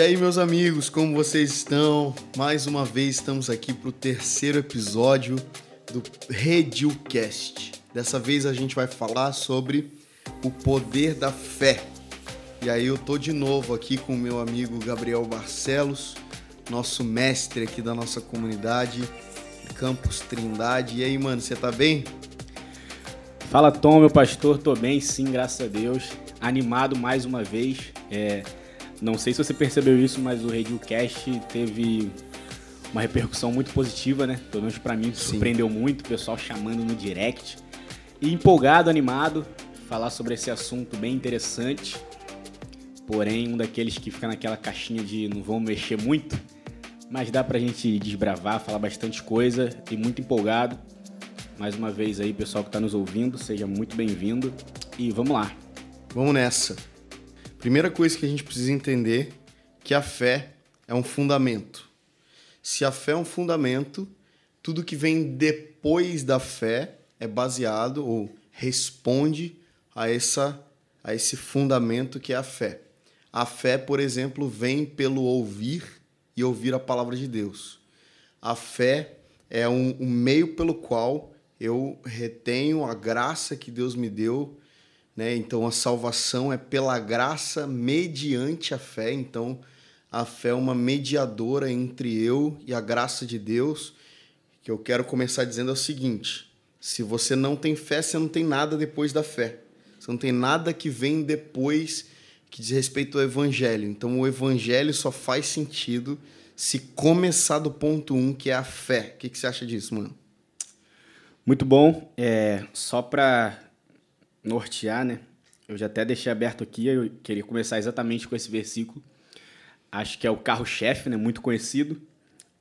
E aí, meus amigos, como vocês estão? Mais uma vez estamos aqui para o terceiro episódio do Redilcast. Dessa vez a gente vai falar sobre o poder da fé. E aí eu tô de novo aqui com o meu amigo Gabriel Barcelos, nosso mestre aqui da nossa comunidade, Campus Trindade. E aí, mano, você tá bem? Fala Tom, meu pastor, tô bem sim, graças a Deus. Animado mais uma vez. É, não sei se você percebeu isso, mas o Radiocast teve uma repercussão muito positiva, né? Pelo menos pra mim, surpreendeu Sim. muito, o pessoal chamando no direct. E empolgado, animado, falar sobre esse assunto bem interessante. Porém, um daqueles que fica naquela caixinha de não vão mexer muito. Mas dá pra gente desbravar, falar bastante coisa e muito empolgado. Mais uma vez aí, pessoal que tá nos ouvindo, seja muito bem-vindo. E vamos lá. Vamos nessa. Primeira coisa que a gente precisa entender que a fé é um fundamento. Se a fé é um fundamento, tudo que vem depois da fé é baseado ou responde a essa a esse fundamento que é a fé. A fé, por exemplo, vem pelo ouvir e ouvir a palavra de Deus. A fé é um, um meio pelo qual eu retenho a graça que Deus me deu né? Então a salvação é pela graça mediante a fé. Então a fé é uma mediadora entre eu e a graça de Deus. Que eu quero começar dizendo é o seguinte: se você não tem fé, você não tem nada depois da fé. Você não tem nada que vem depois que diz respeito ao evangelho. Então o evangelho só faz sentido se começar do ponto um, que é a fé. O que, que você acha disso, mano? Muito bom. É, só para nortear, né? Eu já até deixei aberto aqui, eu queria começar exatamente com esse versículo. Acho que é o carro-chefe, né? Muito conhecido.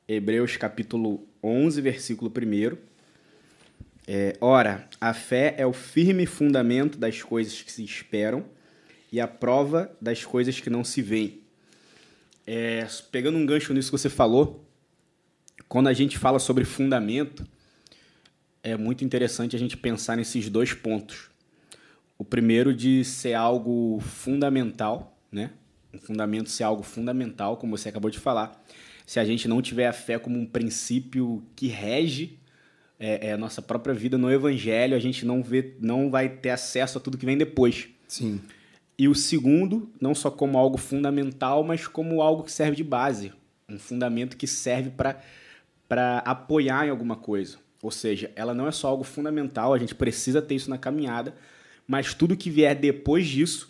Hebreus capítulo 11, versículo 1. É, Ora, a fé é o firme fundamento das coisas que se esperam e a prova das coisas que não se veem. É, pegando um gancho nisso que você falou, quando a gente fala sobre fundamento, é muito interessante a gente pensar nesses dois pontos. O primeiro de ser algo fundamental, né? Um fundamento ser algo fundamental, como você acabou de falar. Se a gente não tiver a fé como um princípio que rege é, é, a nossa própria vida no Evangelho, a gente não, vê, não vai ter acesso a tudo que vem depois. Sim. E o segundo, não só como algo fundamental, mas como algo que serve de base. Um fundamento que serve para apoiar em alguma coisa. Ou seja, ela não é só algo fundamental, a gente precisa ter isso na caminhada, mas tudo que vier depois disso,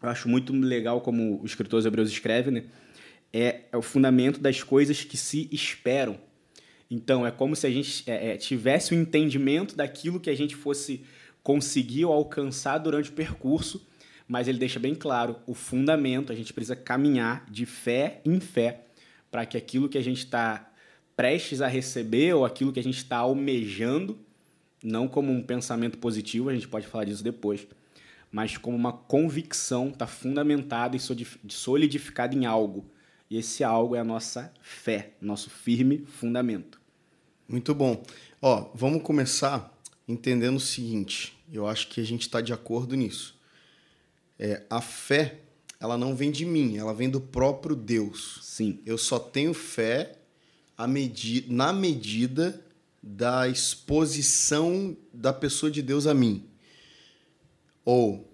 eu acho muito legal como o escritor Hebreus escreve, né? É, é, o fundamento das coisas que se esperam. Então, é como se a gente é, é, tivesse o um entendimento daquilo que a gente fosse conseguir ou alcançar durante o percurso, mas ele deixa bem claro o fundamento, a gente precisa caminhar de fé em fé para que aquilo que a gente está prestes a receber ou aquilo que a gente está almejando não como um pensamento positivo, a gente pode falar disso depois, mas como uma convicção, está fundamentada e solidificada em algo. E esse algo é a nossa fé, nosso firme fundamento. Muito bom. Ó, vamos começar entendendo o seguinte. Eu acho que a gente está de acordo nisso. É, a fé, ela não vem de mim, ela vem do próprio Deus. Sim. Eu só tenho fé medi na medida da exposição da pessoa de Deus a mim. Ou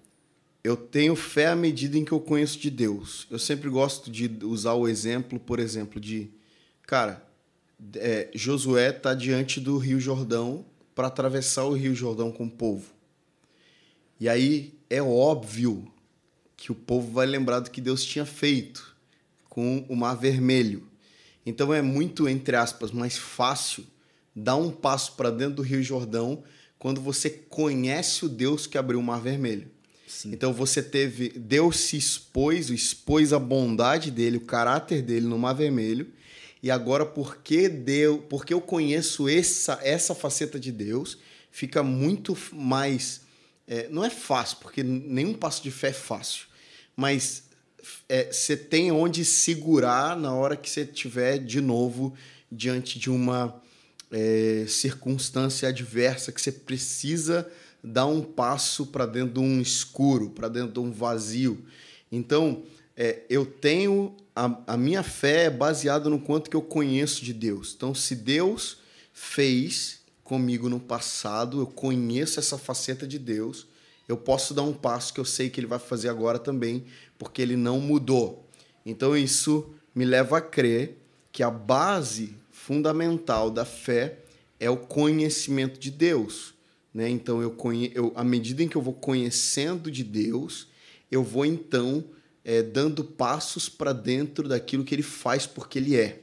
eu tenho fé à medida em que eu conheço de Deus. Eu sempre gosto de usar o exemplo, por exemplo, de cara, é, Josué está diante do Rio Jordão para atravessar o Rio Jordão com o povo. E aí é óbvio que o povo vai lembrar do que Deus tinha feito com o Mar Vermelho. Então é muito, entre aspas, mais fácil dar um passo para dentro do Rio Jordão quando você conhece o Deus que abriu o Mar Vermelho. Sim. Então você teve. Deus se expôs, expôs a bondade dele, o caráter dele no Mar Vermelho. E agora, porque, Deus, porque eu conheço essa, essa faceta de Deus, fica muito mais. É, não é fácil, porque nenhum passo de fé é fácil. Mas é, você tem onde segurar na hora que você estiver de novo diante de uma é, circunstância adversa que você precisa dar um passo para dentro de um escuro, para dentro de um vazio. Então, é, eu tenho. A, a minha fé é baseada no quanto que eu conheço de Deus. Então, se Deus fez comigo no passado, eu conheço essa faceta de Deus, eu posso dar um passo que eu sei que ele vai fazer agora também, porque ele não mudou. Então, isso me leva a crer que a base fundamental da fé é o conhecimento de Deus. Né? Então, eu, conhe... eu, à medida em que eu vou conhecendo de Deus, eu vou então é, dando passos para dentro daquilo que ele faz porque ele é.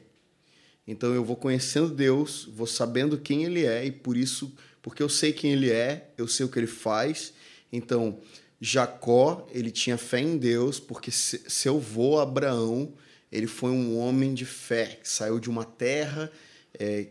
Então, eu vou conhecendo Deus, vou sabendo quem ele é, e por isso, porque eu sei quem ele é, eu sei o que ele faz. Então, Jacó, ele tinha fé em Deus, porque seu avô Abraão ele foi um homem de fé, que saiu de uma terra é,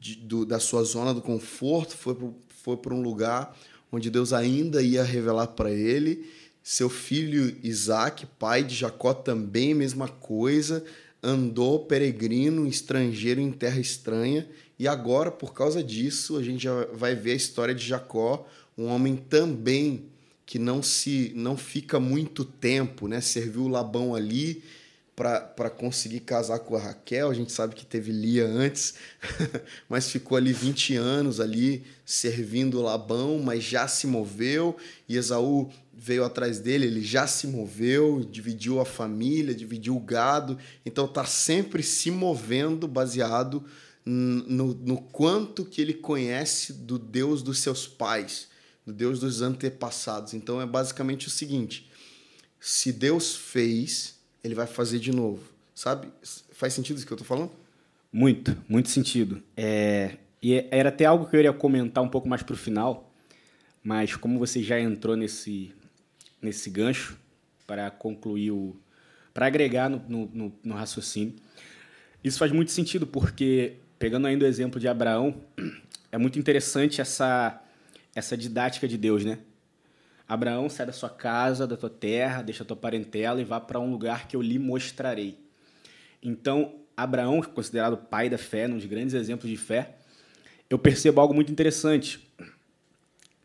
de, do, da sua zona do conforto, foi para foi um lugar onde Deus ainda ia revelar para ele. Seu filho Isaac, pai de Jacó, também mesma coisa, andou peregrino, estrangeiro em terra estranha, e agora, por causa disso, a gente já vai ver a história de Jacó, um homem também que não se não fica muito tempo, né? Serviu Labão ali, para conseguir casar com a Raquel. A gente sabe que teve Lia antes, mas ficou ali 20 anos ali servindo Labão, mas já se moveu. E Esaú veio atrás dele, ele já se moveu, dividiu a família, dividiu o gado. Então tá sempre se movendo baseado no, no quanto que ele conhece do Deus dos seus pais, do Deus dos antepassados. Então é basicamente o seguinte: se Deus fez ele vai fazer de novo. Sabe? Faz sentido isso que eu estou falando? Muito, muito sentido. É, e é, era até algo que eu iria comentar um pouco mais para o final, mas como você já entrou nesse, nesse gancho para concluir o. para agregar no, no, no raciocínio, isso faz muito sentido, porque, pegando ainda o exemplo de Abraão, é muito interessante essa, essa didática de Deus, né? Abraão, sai da sua casa, da tua terra, deixa a tua parentela e vá para um lugar que eu lhe mostrarei. Então, Abraão, considerado pai da fé, um dos grandes exemplos de fé, eu percebo algo muito interessante.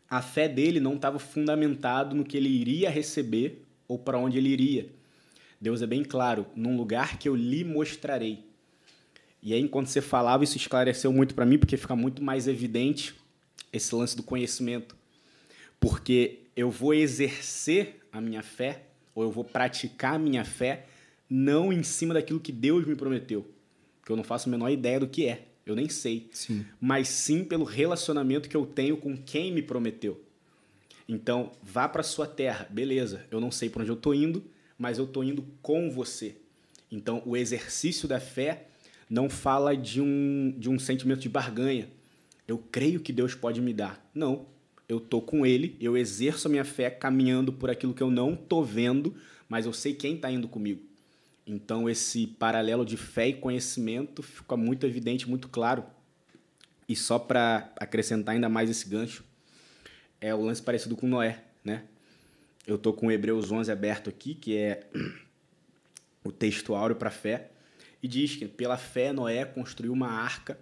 A fé dele não estava fundamentado no que ele iria receber ou para onde ele iria. Deus é bem claro, num lugar que eu lhe mostrarei. E aí, enquanto você falava, isso esclareceu muito para mim, porque fica muito mais evidente esse lance do conhecimento. Porque eu vou exercer a minha fé, ou eu vou praticar a minha fé, não em cima daquilo que Deus me prometeu. Que eu não faço a menor ideia do que é. Eu nem sei. Sim. Mas sim pelo relacionamento que eu tenho com quem me prometeu. Então, vá para sua terra. Beleza, eu não sei para onde eu estou indo, mas eu estou indo com você. Então, o exercício da fé não fala de um, de um sentimento de barganha. Eu creio que Deus pode me dar. Não eu tô com ele, eu exerço a minha fé caminhando por aquilo que eu não tô vendo, mas eu sei quem está indo comigo. Então esse paralelo de fé e conhecimento fica muito evidente, muito claro. E só para acrescentar ainda mais esse gancho, é o lance parecido com Noé, né? Eu tô com Hebreus 11 aberto aqui, que é o texto áureo para fé, e diz que pela fé Noé construiu uma arca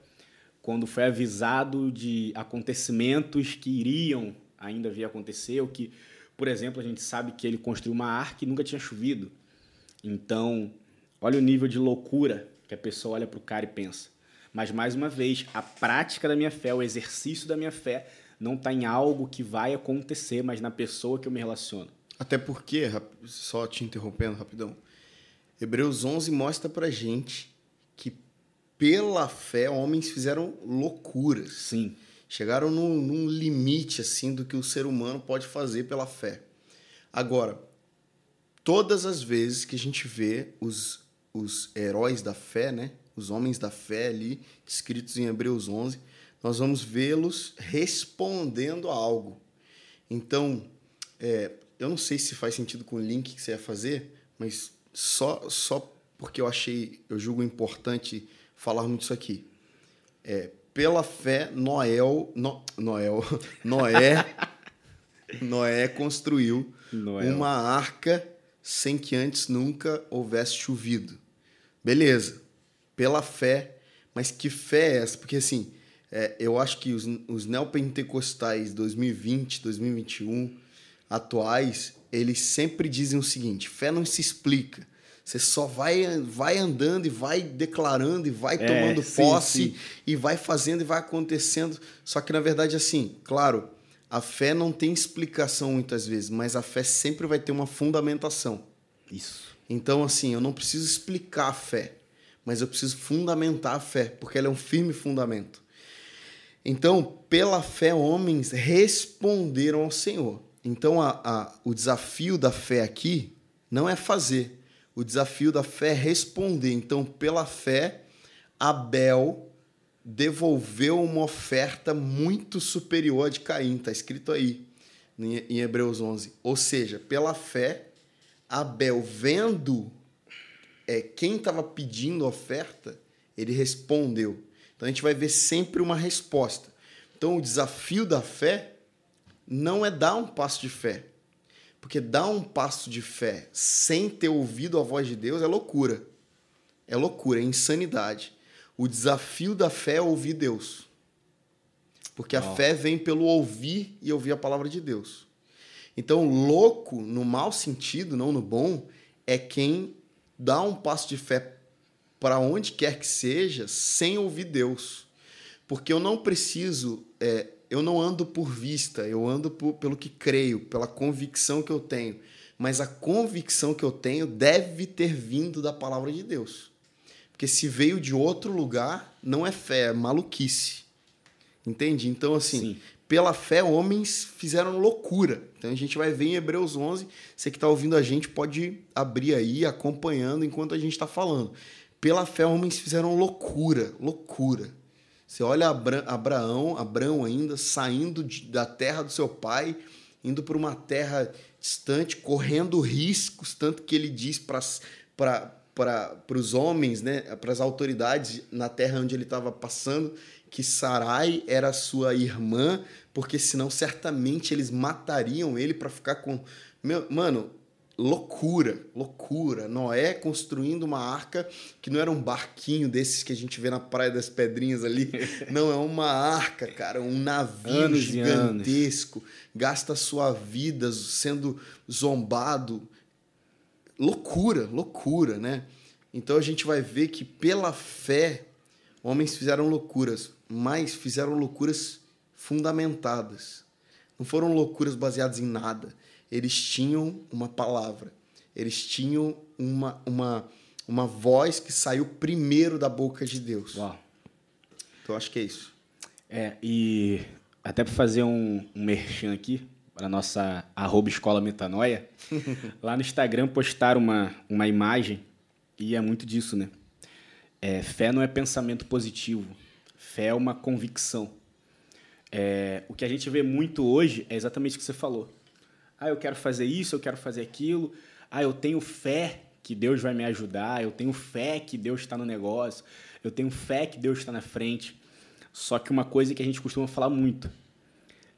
quando foi avisado de acontecimentos que iriam ainda vir acontecer, ou que, por exemplo, a gente sabe que ele construiu uma arca e nunca tinha chovido. Então, olha o nível de loucura que a pessoa olha para o cara e pensa. Mas, mais uma vez, a prática da minha fé, o exercício da minha fé, não está em algo que vai acontecer, mas na pessoa que eu me relaciono. Até porque, só te interrompendo rapidão, Hebreus 11 mostra para gente que pela fé, homens fizeram loucuras. Sim. Chegaram num, num, limite assim do que o ser humano pode fazer pela fé. Agora, todas as vezes que a gente vê os, os heróis da fé, né? os homens da fé ali, escritos em Hebreus 11, nós vamos vê-los respondendo a algo. Então, é, eu não sei se faz sentido com o link que você ia fazer, mas só, só porque eu achei, eu julgo importante falarmos disso aqui. É, pela fé, Noel, no, Noel, Noé, Noé construiu Noel. uma arca sem que antes nunca houvesse chovido. Beleza, pela fé, mas que fé é essa? Porque assim, é, eu acho que os, os neopentecostais 2020, 2021, atuais, eles sempre dizem o seguinte: fé não se explica. Você só vai, vai andando e vai declarando e vai É, tomando sim, posse sim. e vai fazendo e vai acontecendo. Só que na verdade, assim, claro, a fé não tem explicação muitas vezes, mas a fé sempre vai ter uma fundamentação. Isso. Então, assim, eu não preciso explicar a fé, mas eu preciso fundamentar a fé, porque ela é um firme fundamento. Então, pela fé, homens responderam ao Senhor. Então, a, a- o desafio da fé aqui não é fazer, o desafio da fé é responder. Então, pela fé, Abel devolveu uma oferta muito superior à de Caim, está escrito aí em em Hebreus 11. Ou seja, pela fé, Abel, vendo é, quem estava pedindo a oferta, ele respondeu. Então a gente vai ver sempre uma resposta. Então o desafio da fé não é dar um passo de fé. Porque dar um passo de fé sem ter ouvido a voz de Deus é loucura. É loucura, é insanidade. O desafio da fé é ouvir Deus. Porque a Ó. fé vem pelo ouvir e ouvir a palavra de Deus. Então, louco, no mau sentido, não no bom, é quem dá um passo de fé para onde quer que seja sem ouvir Deus. Porque eu não preciso, é, eu não ando por vista, eu ando por- pelo que creio, pela convicção que eu tenho. Mas a convicção que eu tenho deve ter vindo da palavra de Deus. Porque se veio de outro lugar, não é fé, é maluquice. Entende? Então, assim, Sim. pela fé, homens fizeram loucura. Então, a gente vai ver em Hebreus 11. Você que está ouvindo a gente pode abrir aí, acompanhando enquanto a gente está falando. Pela fé, homens fizeram loucura, loucura. Você olha Abra Abraão, Abraão ainda, saindo de- da terra do seu pai, indo para uma terra distante, correndo riscos, tanto que ele diz para os homens, né, para as autoridades na terra onde ele estava passando, que Sarai era sua irmã, porque senão certamente eles matariam ele para ficar com. Meu, mano, loucura, loucura. Noé construindo uma arca que não era um barquinho desses que a gente vê na Praia das Pedrinhas ali. Não, é uma arca, cara, um navio Anos gigantesco. Gasta sua vida sendo zombado. Loucura, loucura, né? Então a gente vai ver que pela fé homens fizeram loucuras, mas fizeram loucuras fundamentadas. Não foram loucuras baseadas em nada. Eles tinham uma palavra. Eles tinham uma, uma, uma voz que saiu primeiro da boca de Deus. Uau. Então acho que é isso. É, e até para fazer um, um merchan aqui, para nossa arroba escola metanoia, lá no Instagram postaram uma, uma imagem e é muito disso, né? É, fé não é pensamento positivo, fé é uma convicção. É, o que a gente vê muito hoje é exatamente o que você falou. Ah, eu quero fazer isso, eu quero fazer aquilo. Ah, eu tenho fé que Deus vai me ajudar, eu tenho fé que Deus está no negócio, eu tenho fé que Deus está na frente. Só que uma coisa que a gente costuma falar muito: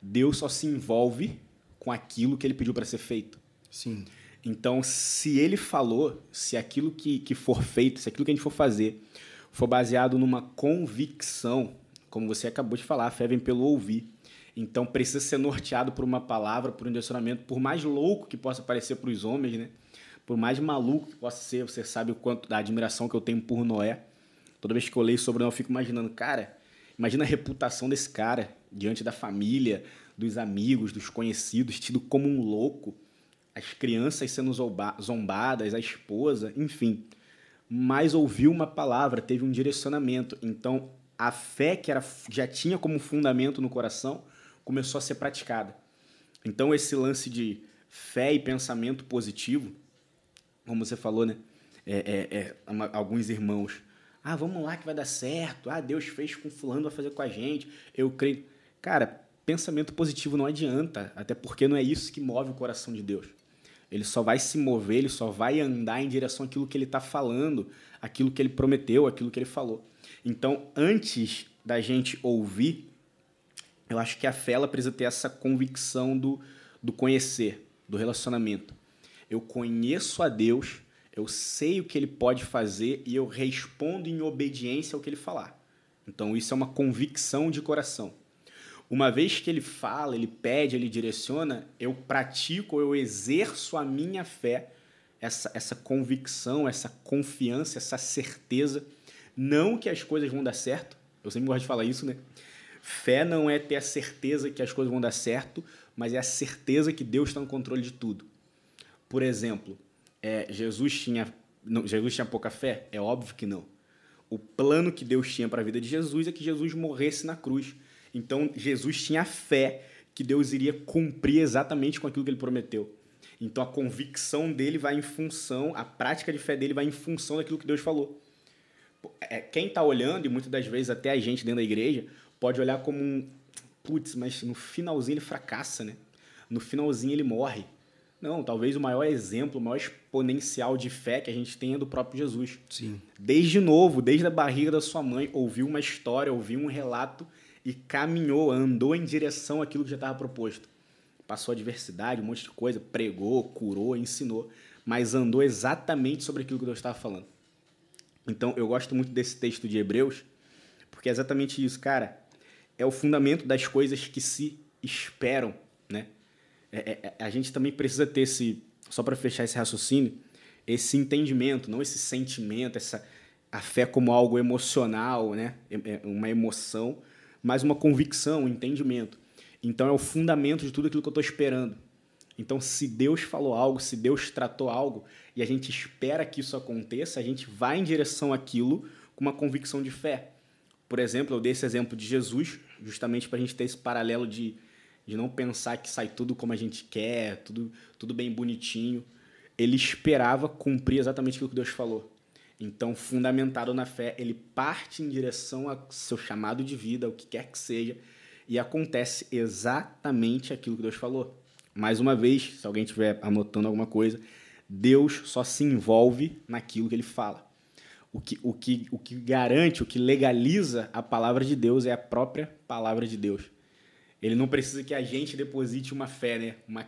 Deus só se envolve com aquilo que ele pediu para ser feito. Sim. Então, se ele falou, se aquilo que, que for feito, se aquilo que a gente for fazer for baseado numa convicção, como você acabou de falar, a fé vem pelo ouvir. Então, precisa ser norteado por uma palavra, por um direcionamento, por mais louco que possa parecer para os homens, né? Por mais maluco que possa ser, você sabe o quanto da admiração que eu tenho por Noé. Toda vez que eu leio sobre Noé, eu fico imaginando, cara, imagina a reputação desse cara diante da família, dos amigos, dos conhecidos, tido como um louco as crianças sendo zomba- zombadas, a esposa, enfim. Mas ouviu uma palavra, teve um direcionamento. Então, a fé que era, já tinha como fundamento no coração começou a ser praticada. Então, esse lance de fé e pensamento positivo, como você falou, né? É, é, é, alguns irmãos. Ah, vamos lá que vai dar certo. Ah, Deus fez com fulano, vai fazer com a gente. Eu creio. Cara, pensamento positivo não adianta, até porque não é isso que move o coração de Deus. Ele só vai se mover, ele só vai andar em direção àquilo que ele está falando, aquilo que ele prometeu, aquilo que ele falou. Então, antes da gente ouvir, eu acho que a fé ela precisa ter essa convicção do, do conhecer, do relacionamento. Eu conheço a Deus, eu sei o que ele pode fazer e eu respondo em obediência ao que ele falar. Então, isso é uma convicção de coração. Uma vez que ele fala, ele pede, ele direciona, eu pratico, eu exerço a minha fé, essa, essa convicção, essa confiança, essa certeza. Não que as coisas vão dar certo, eu sempre gosto de falar isso, né? Fé não é ter a certeza que as coisas vão dar certo, mas é a certeza que Deus está no controle de tudo. Por exemplo, é, Jesus tinha não, Jesus tinha pouca fé? É óbvio que não. O plano que Deus tinha para a vida de Jesus é que Jesus morresse na cruz. Então, Jesus tinha fé que Deus iria cumprir exatamente com aquilo que ele prometeu. Então, a convicção dele vai em função, a prática de fé dele vai em função daquilo que Deus falou. É, quem está olhando, e muitas das vezes até a gente dentro da igreja, pode olhar como um. Putz, mas no finalzinho ele fracassa, né? No finalzinho ele morre. Não, talvez o maior exemplo, o maior exponencial de fé que a gente tem é do próprio Jesus. Sim. Desde novo, desde a barriga da sua mãe, ouviu uma história, ouviu um relato e caminhou, andou em direção àquilo que já estava proposto. Passou adversidade, um monte de coisa, pregou, curou, ensinou, mas andou exatamente sobre aquilo que Deus estava falando. Então, eu gosto muito desse texto de Hebreus, porque é exatamente isso, cara. É o fundamento das coisas que se esperam, né? É, é, é, a gente também precisa ter esse, só para fechar esse raciocínio, esse entendimento, não esse sentimento, essa a fé como algo emocional, né? É, uma emoção, mas uma convicção, um entendimento. Então é o fundamento de tudo aquilo que eu estou esperando. Então, se Deus falou algo, se Deus tratou algo e a gente espera que isso aconteça, a gente vai em direção àquilo com uma convicção de fé. Por exemplo, eu dei esse exemplo de Jesus, justamente para a gente ter esse paralelo de de não pensar que sai tudo como a gente quer, tudo, tudo bem bonitinho. Ele esperava cumprir exatamente aquilo que Deus falou. Então, fundamentado na fé, ele parte em direção ao seu chamado de vida, o que quer que seja, e acontece exatamente aquilo que Deus falou. Mais uma vez, se alguém estiver anotando alguma coisa, Deus só se envolve naquilo que ele fala. O que, o, que, o que garante, o que legaliza a palavra de Deus é a própria palavra de Deus. Ele não precisa que a gente deposite uma fé, né? Uma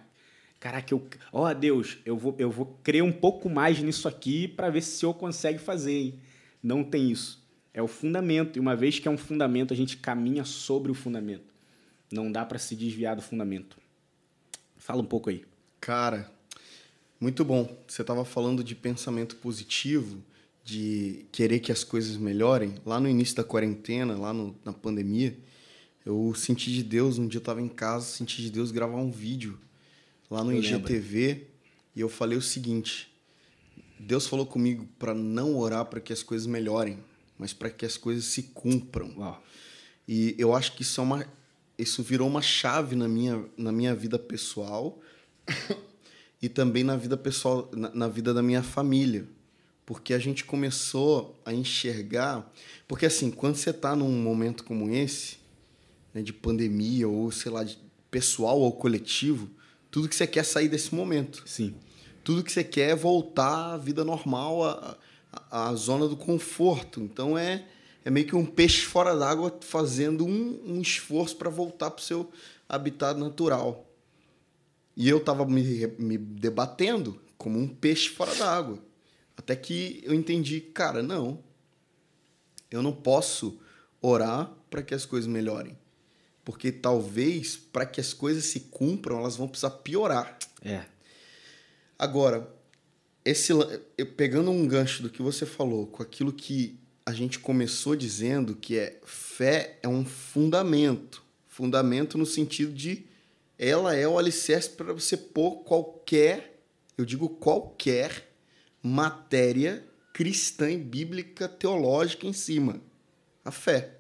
caraca, eu, ó oh, Deus, eu vou eu vou crer um pouco mais nisso aqui para ver se o senhor consegue fazer, hein? Não tem isso. É o fundamento, e uma vez que é um fundamento, a gente caminha sobre o fundamento. Não dá para se desviar do fundamento. Fala um pouco aí. Cara, muito bom. Você estava falando de pensamento positivo, de querer que as coisas melhorem. Lá no início da quarentena, lá no, na pandemia, eu senti de Deus, um dia eu estava em casa, senti de Deus gravar um vídeo lá no eu IGTV lembro. e eu falei o seguinte: Deus falou comigo para não orar para que as coisas melhorem, mas para que as coisas se cumpram. Uau. E eu acho que isso é uma isso virou uma chave na minha, na minha vida pessoal e também na vida pessoal na, na vida da minha família porque a gente começou a enxergar porque assim quando você está num momento como esse né, de pandemia ou, sei lá, de pessoal ou coletivo, tudo que você quer é sair desse momento. Sim. Tudo que você quer é voltar à vida normal, à, à zona do conforto. Então é, é meio que um peixe fora d'água fazendo um, um esforço para voltar para o seu habitat natural. E eu estava me, me debatendo como um peixe fora d'água. Até que eu entendi, cara, não. Eu não posso orar para que as coisas melhorem. Porque talvez, para que as coisas se cumpram, elas vão precisar piorar. É. Agora, esse pegando um gancho do que você falou, com aquilo que a gente começou dizendo, que é fé é um fundamento. Fundamento no sentido de ela é o alicerce para você pôr qualquer, eu digo qualquer matéria cristã e bíblica teológica em cima. A fé.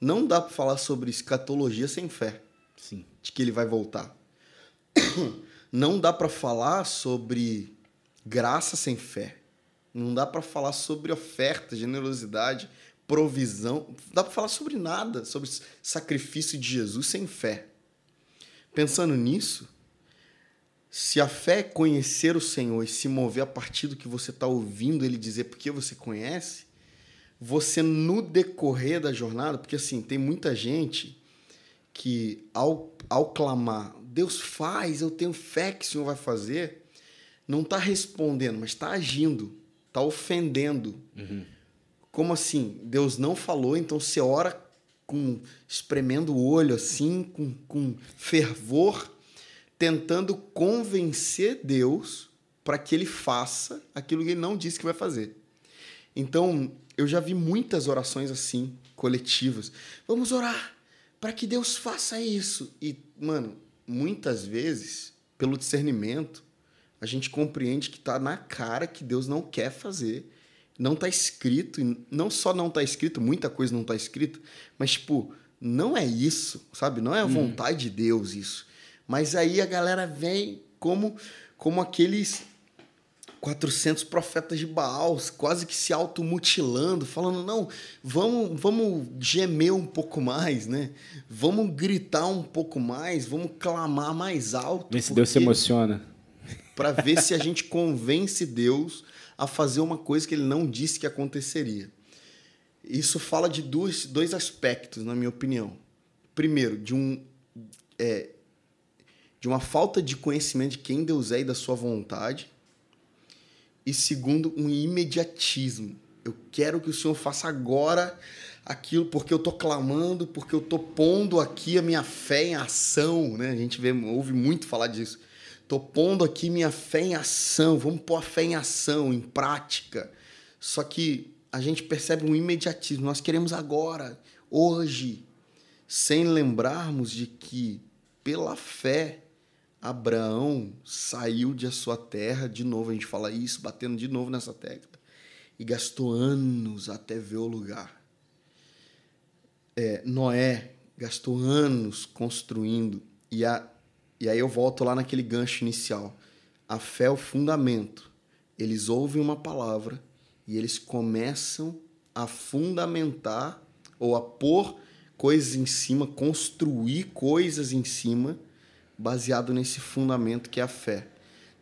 Não dá para falar sobre escatologia sem fé. Sim. De que ele vai voltar. Não dá para falar sobre graça sem fé. Não dá para falar sobre oferta, generosidade, provisão. Não dá para falar sobre nada, sobre sacrifício de Jesus sem fé. Pensando nisso, se a fé é conhecer o Senhor e se mover a partir do que você está ouvindo ele dizer porque você conhece, você no decorrer da jornada, porque assim, tem muita gente que ao, ao clamar, Deus faz, eu tenho fé que o Senhor vai fazer, não está respondendo, mas está agindo, está ofendendo. Uhum. Como assim? Deus não falou, então você ora com espremendo o olho assim, com, com fervor, tentando convencer Deus para que ele faça aquilo que ele não disse que vai fazer. Então, eu já vi muitas orações assim, coletivas. Vamos orar para que Deus faça isso. E, mano, muitas vezes, pelo discernimento, a gente compreende que está na cara que Deus não quer fazer não está escrito, e não só não está escrito, muita coisa não está escrita, mas, tipo, não é isso, sabe? Não é a hum. vontade de Deus isso. Mas aí a galera vem como, como aqueles 400 profetas de Baal, quase que se automutilando, falando: não, vamos, vamos gemer um pouco mais, né? Vamos gritar um pouco mais, vamos clamar mais alto. Vê se Deus se emociona. Para ver se a gente convence Deus a fazer uma coisa que ele não disse que aconteceria. Isso fala de dois, dois aspectos, na minha opinião. Primeiro, de um é, de uma falta de conhecimento de quem Deus é e da sua vontade. E segundo, um imediatismo. Eu quero que o Senhor faça agora aquilo porque eu estou clamando, porque eu estou pondo aqui a minha fé em ação. Né? A gente vê, ouve muito falar disso. Estou pondo aqui minha fé em ação, vamos pôr a fé em ação, em prática. Só que a gente percebe um imediatismo, nós queremos agora, hoje, sem lembrarmos de que, pela fé, Abraão saiu de sua terra, de novo a gente fala isso, batendo de novo nessa tecla, e gastou anos até ver o lugar. É, Noé gastou anos construindo, e a e aí eu volto lá naquele gancho inicial. A fé é o fundamento. Eles ouvem uma palavra e eles começam a fundamentar ou a pôr coisas em cima, construir coisas em cima, baseado nesse fundamento que é a fé.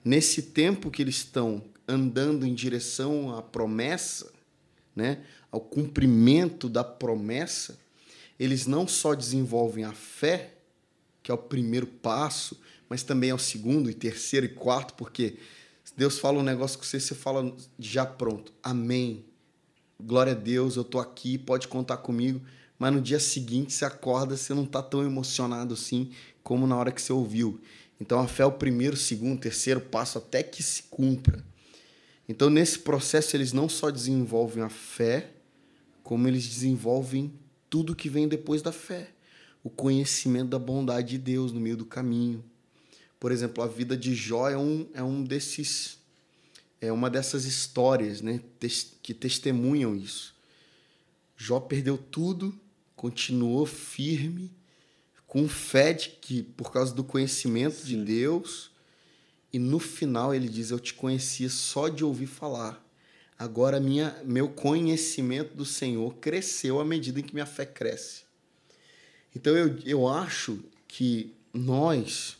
Nesse tempo que eles estão andando em direção à promessa, né, ao cumprimento da promessa, eles não só desenvolvem a fé, que é o primeiro passo, mas também é o segundo e terceiro e quarto, porque Deus fala um negócio com você, você fala já pronto. Amém. Glória a Deus, eu tô aqui, pode contar comigo. Mas no dia seguinte você acorda, você não tá tão emocionado assim como na hora que você ouviu. Então a fé é o primeiro, segundo, terceiro passo até que se cumpra. Então nesse processo eles não só desenvolvem a fé, como eles desenvolvem tudo que vem depois da fé o conhecimento da bondade de Deus no meio do caminho. Por exemplo, a vida de Jó é um, é um desses é uma dessas histórias, né, que testemunham isso. Jó perdeu tudo, continuou firme, com fé de que por causa do conhecimento Sim. de Deus, e no final ele diz: "Eu te conhecia só de ouvir falar. Agora minha meu conhecimento do Senhor cresceu à medida em que minha fé cresce." Então eu, eu acho que nós,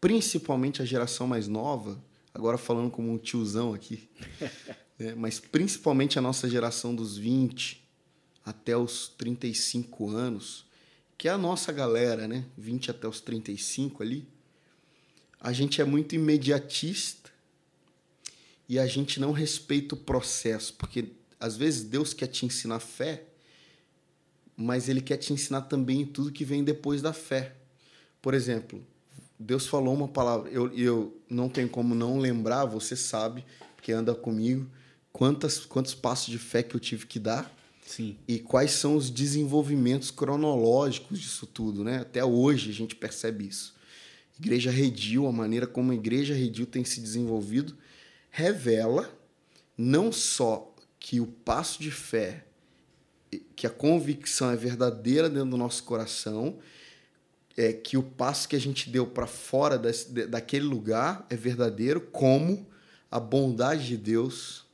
principalmente a geração mais nova, agora falando como um tiozão aqui, né? mas principalmente a nossa geração dos 20 até os 35 anos, que é a nossa galera, né? 20 até os 35 ali, a gente é muito imediatista e a gente não respeita o processo, porque às vezes Deus quer te ensinar fé, mas ele quer te ensinar também tudo que vem depois da fé. Por exemplo, Deus falou uma palavra, eu, eu não tenho como não lembrar, você sabe, porque anda comigo, quantas, quantos passos de fé que eu tive que dar. Sim. E quais são os desenvolvimentos cronológicos disso tudo, né? Até hoje a gente percebe isso. Igreja Redil, a maneira como a Igreja Redil tem se desenvolvido, revela não só que o passo de fé que a convicção é verdadeira dentro do nosso coração, é que o passo que a gente deu para fora daquele lugar é verdadeiro, como a bondade de Deus,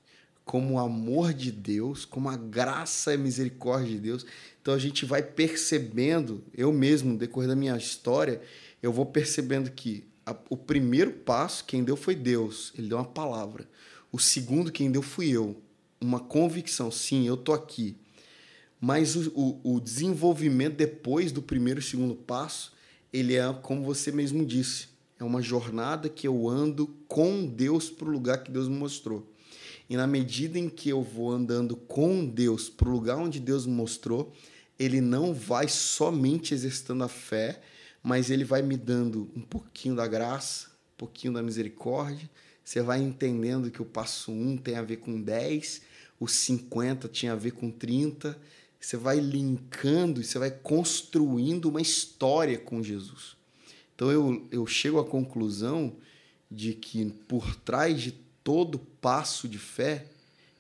como o amor de Deus, como a graça e misericórdia de Deus. Então a gente vai percebendo, eu mesmo, no decorrer da minha história, eu vou percebendo que a, o primeiro passo, quem deu foi Deus, ele deu uma palavra. O segundo, quem deu fui eu. Uma convicção, sim, eu tô aqui mas o, o, o desenvolvimento depois do primeiro e segundo passo, ele é, como você mesmo disse, é uma jornada que eu ando com Deus para o lugar que Deus me mostrou. E na medida em que eu vou andando com Deus para o lugar onde Deus me mostrou, ele não vai somente exercitando a fé, mas ele vai me dando um pouquinho da graça, um pouquinho da misericórdia. Você vai entendendo que o passo 1 um tem a ver com 10, o 50 tinha a ver com 30. Você vai linkando e você vai construindo uma história com Jesus. Então eu, eu chego à conclusão de que por trás de todo passo de fé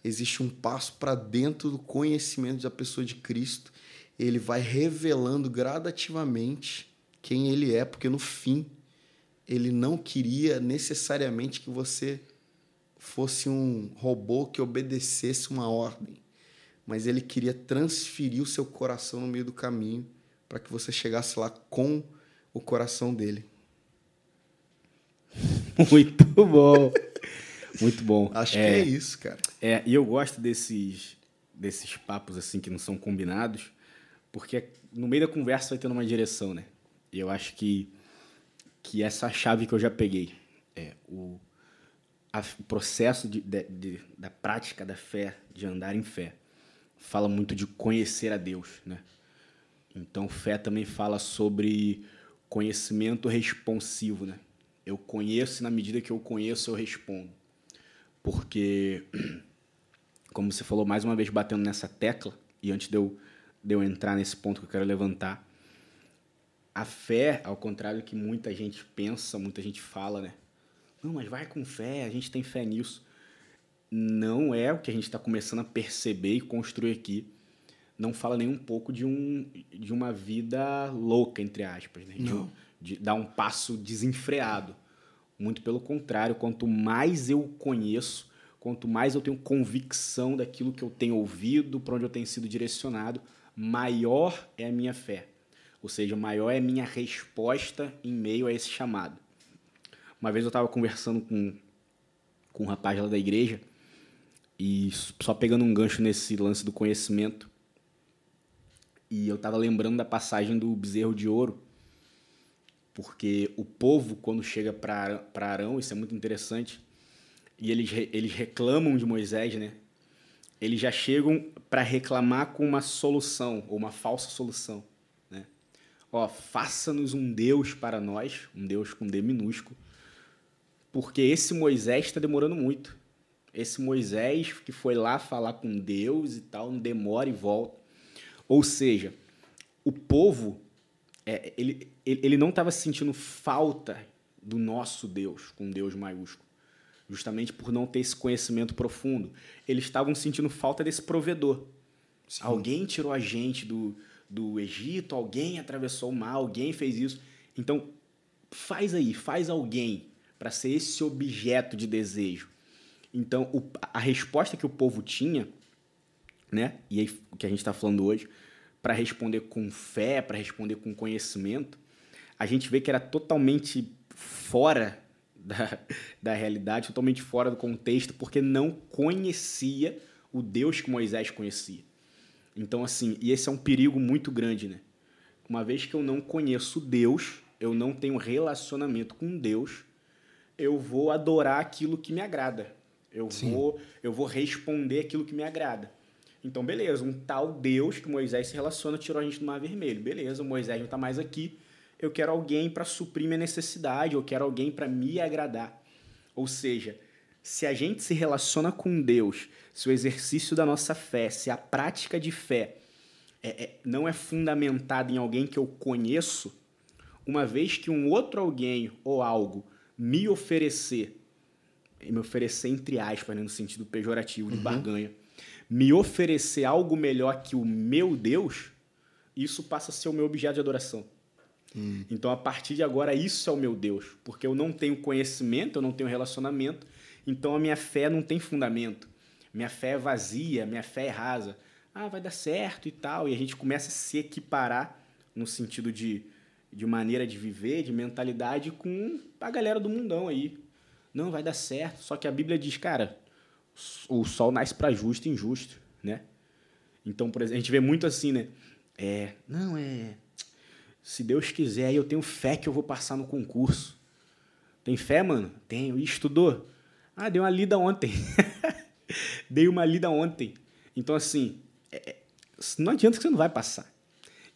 existe um passo para dentro do conhecimento da pessoa de Cristo. Ele vai revelando gradativamente quem ele é, porque no fim ele não queria necessariamente que você fosse um robô que obedecesse uma ordem, mas ele queria transferir o seu coração no meio do caminho para que você chegasse lá com o coração dele. Muito bom. Muito bom. Acho é, que é isso, cara. É, e eu gosto desses, desses papos assim que não são combinados, porque no meio da conversa vai tendo uma direção, né? E eu acho que, que essa chave que eu já peguei, é o, a, o processo de, de, de, da prática da fé, de andar em fé, fala muito de conhecer a Deus, né? Então, fé também fala sobre conhecimento responsivo, né? Eu conheço e na medida que eu conheço, eu respondo. Porque, como você falou, mais uma vez batendo nessa tecla, e antes de eu, de eu entrar nesse ponto que eu quero levantar, a fé, ao contrário do que muita gente pensa, muita gente fala, né? Não, mas vai com fé, a gente tem fé nisso. Não é o que a gente está começando a perceber e construir aqui. Não fala nem um pouco de, um, de uma vida louca, entre aspas, né? Não. De, de dar um passo desenfreado. Muito pelo contrário, quanto mais eu conheço, quanto mais eu tenho convicção daquilo que eu tenho ouvido, para onde eu tenho sido direcionado, maior é a minha fé. Ou seja, maior é a minha resposta em meio a esse chamado. Uma vez eu estava conversando com, com um rapaz lá da igreja, e só pegando um gancho nesse lance do conhecimento, e eu estava lembrando da passagem do bezerro de ouro, porque o povo, quando chega para Arão, isso é muito interessante, e eles, eles reclamam de Moisés, né? Eles já chegam para reclamar com uma solução, ou uma falsa solução ó, faça-nos um Deus para nós, um Deus com D minúsculo, porque esse Moisés está demorando muito. Esse Moisés que foi lá falar com Deus e tal, não demora e volta. Ou seja, o povo, é, ele, ele não estava sentindo falta do nosso Deus, com Deus maiúsculo, justamente por não ter esse conhecimento profundo. Eles estavam sentindo falta desse provedor. Sim. Alguém tirou a gente do, do Egito, alguém atravessou o mar, alguém fez isso. Então, faz aí, faz alguém para ser esse objeto de desejo. Então, o, a resposta que o povo tinha, né, e aí, o que a gente está falando hoje, para responder com fé, para responder com conhecimento, a gente vê que era totalmente fora da, da realidade, totalmente fora do contexto, porque não conhecia o Deus que Moisés conhecia. Então, assim, e esse é um perigo muito grande, né? Uma vez que eu não conheço Deus, eu não tenho relacionamento com Deus, eu vou adorar aquilo que me agrada. Eu vou, eu vou responder aquilo que me agrada. Então, beleza, um tal Deus que Moisés se relaciona tirou a gente do Mar Vermelho. Beleza, Moisés não está mais aqui. Eu quero alguém para suprir minha necessidade, eu quero alguém para me agradar. Ou seja, se a gente se relaciona com Deus, se o exercício da nossa fé, se a prática de fé é, é, não é fundamentada em alguém que eu conheço, uma vez que um outro alguém ou algo me oferecer, me oferecer entre aspas, né, no sentido pejorativo de uhum. barganha, me oferecer algo melhor que o meu Deus, isso passa a ser o meu objeto de adoração. Hum. Então, a partir de agora, isso é o meu Deus, porque eu não tenho conhecimento, eu não tenho relacionamento, então a minha fé não tem fundamento. Minha fé é vazia, minha fé é rasa. Ah, vai dar certo e tal. E a gente começa a se equiparar no sentido de, de maneira de viver, de mentalidade com a galera do mundão aí. Não, vai dar certo. Só que a Bíblia diz, cara, o sol nasce para justo e injusto, né? Então, por exemplo, a gente vê muito assim, né? É, não, é. Se Deus quiser, eu tenho fé que eu vou passar no concurso. Tem fé, mano? Tenho. E estudou? Ah, dei uma lida ontem. dei uma lida ontem. Então, assim, é, é, não adianta que você não vai passar.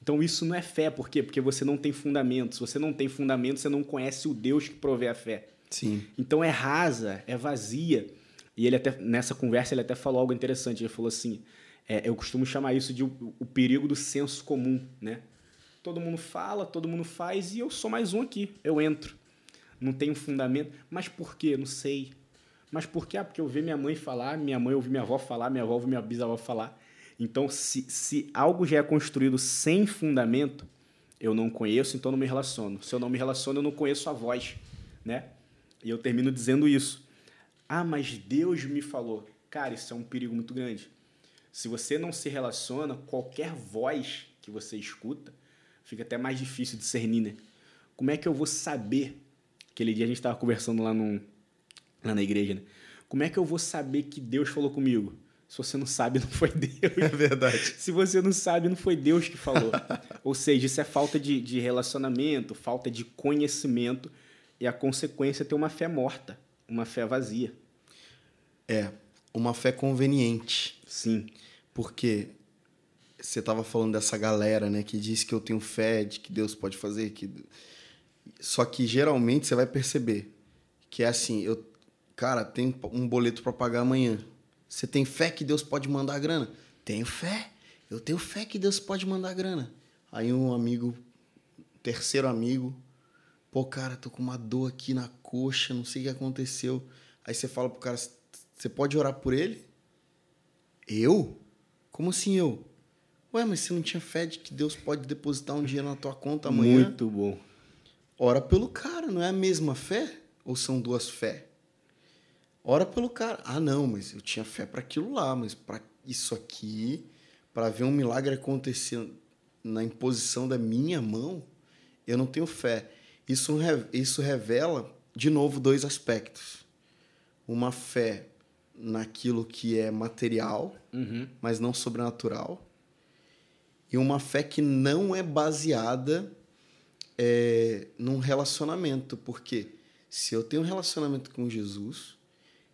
Então isso não é fé, por quê? Porque você não tem fundamento. Se você não tem fundamento, você não conhece o Deus que provê a fé. Sim. Então é rasa, é vazia. E ele até nessa conversa ele até falou algo interessante. Ele falou assim: é, eu costumo chamar isso de o, o, perigo do senso comum, né? Todo mundo fala, todo mundo faz e eu sou mais um aqui. Eu entro, não tenho fundamento. Mas por quê? Não sei. Mas por quê? Ah, porque eu vi minha mãe falar, minha mãe ouvi minha avó falar, minha avó ouvi minha bisavó falar. Então, se, se algo já é construído sem fundamento, eu não conheço, então não me relaciono. Se eu não me relaciono, eu não conheço a voz, né? E eu termino dizendo isso. Ah, mas Deus me falou. Cara, isso é um perigo muito grande. Se você não se relaciona, qualquer voz que você escuta fica até mais difícil discernir, né? Como é que eu vou saber? Aquele dia a gente estava conversando lá, no, lá na igreja, né? Como é que eu vou saber que Deus falou comigo? Se você não sabe, não foi Deus. É verdade. Se você não sabe, não foi Deus que falou. Ou seja, isso é falta de, de relacionamento, falta de conhecimento e a consequência é ter uma fé morta, uma fé vazia. É, uma fé conveniente. Sim. Porque você estava falando dessa galera, né, que diz que eu tenho fé de que Deus pode fazer, que só que geralmente você vai perceber que é assim, eu cara, tem um boleto para pagar amanhã. Você tem fé que Deus pode mandar a grana? Tenho fé. Eu tenho fé que Deus pode mandar a grana. Aí um amigo, terceiro amigo, pô, cara, tô com uma dor aqui na coxa, não sei o que aconteceu. Aí você fala pro cara, você pode orar por ele? Eu? Como assim eu? Ué, mas você não tinha fé de que Deus pode depositar um dinheiro na tua conta amanhã? Muito bom. Ora pelo cara, não é a mesma fé? Ou são duas fé? Ora pelo cara. Ah, não, mas eu tinha fé para aquilo lá, mas para isso aqui, para ver um milagre acontecer na imposição da minha mão, eu não tenho fé. Isso, isso revela, de novo, dois aspectos. Uma fé naquilo que é material, uhum. mas não sobrenatural. E uma fé que não é baseada é, num relacionamento. Porque se eu tenho um relacionamento com Jesus,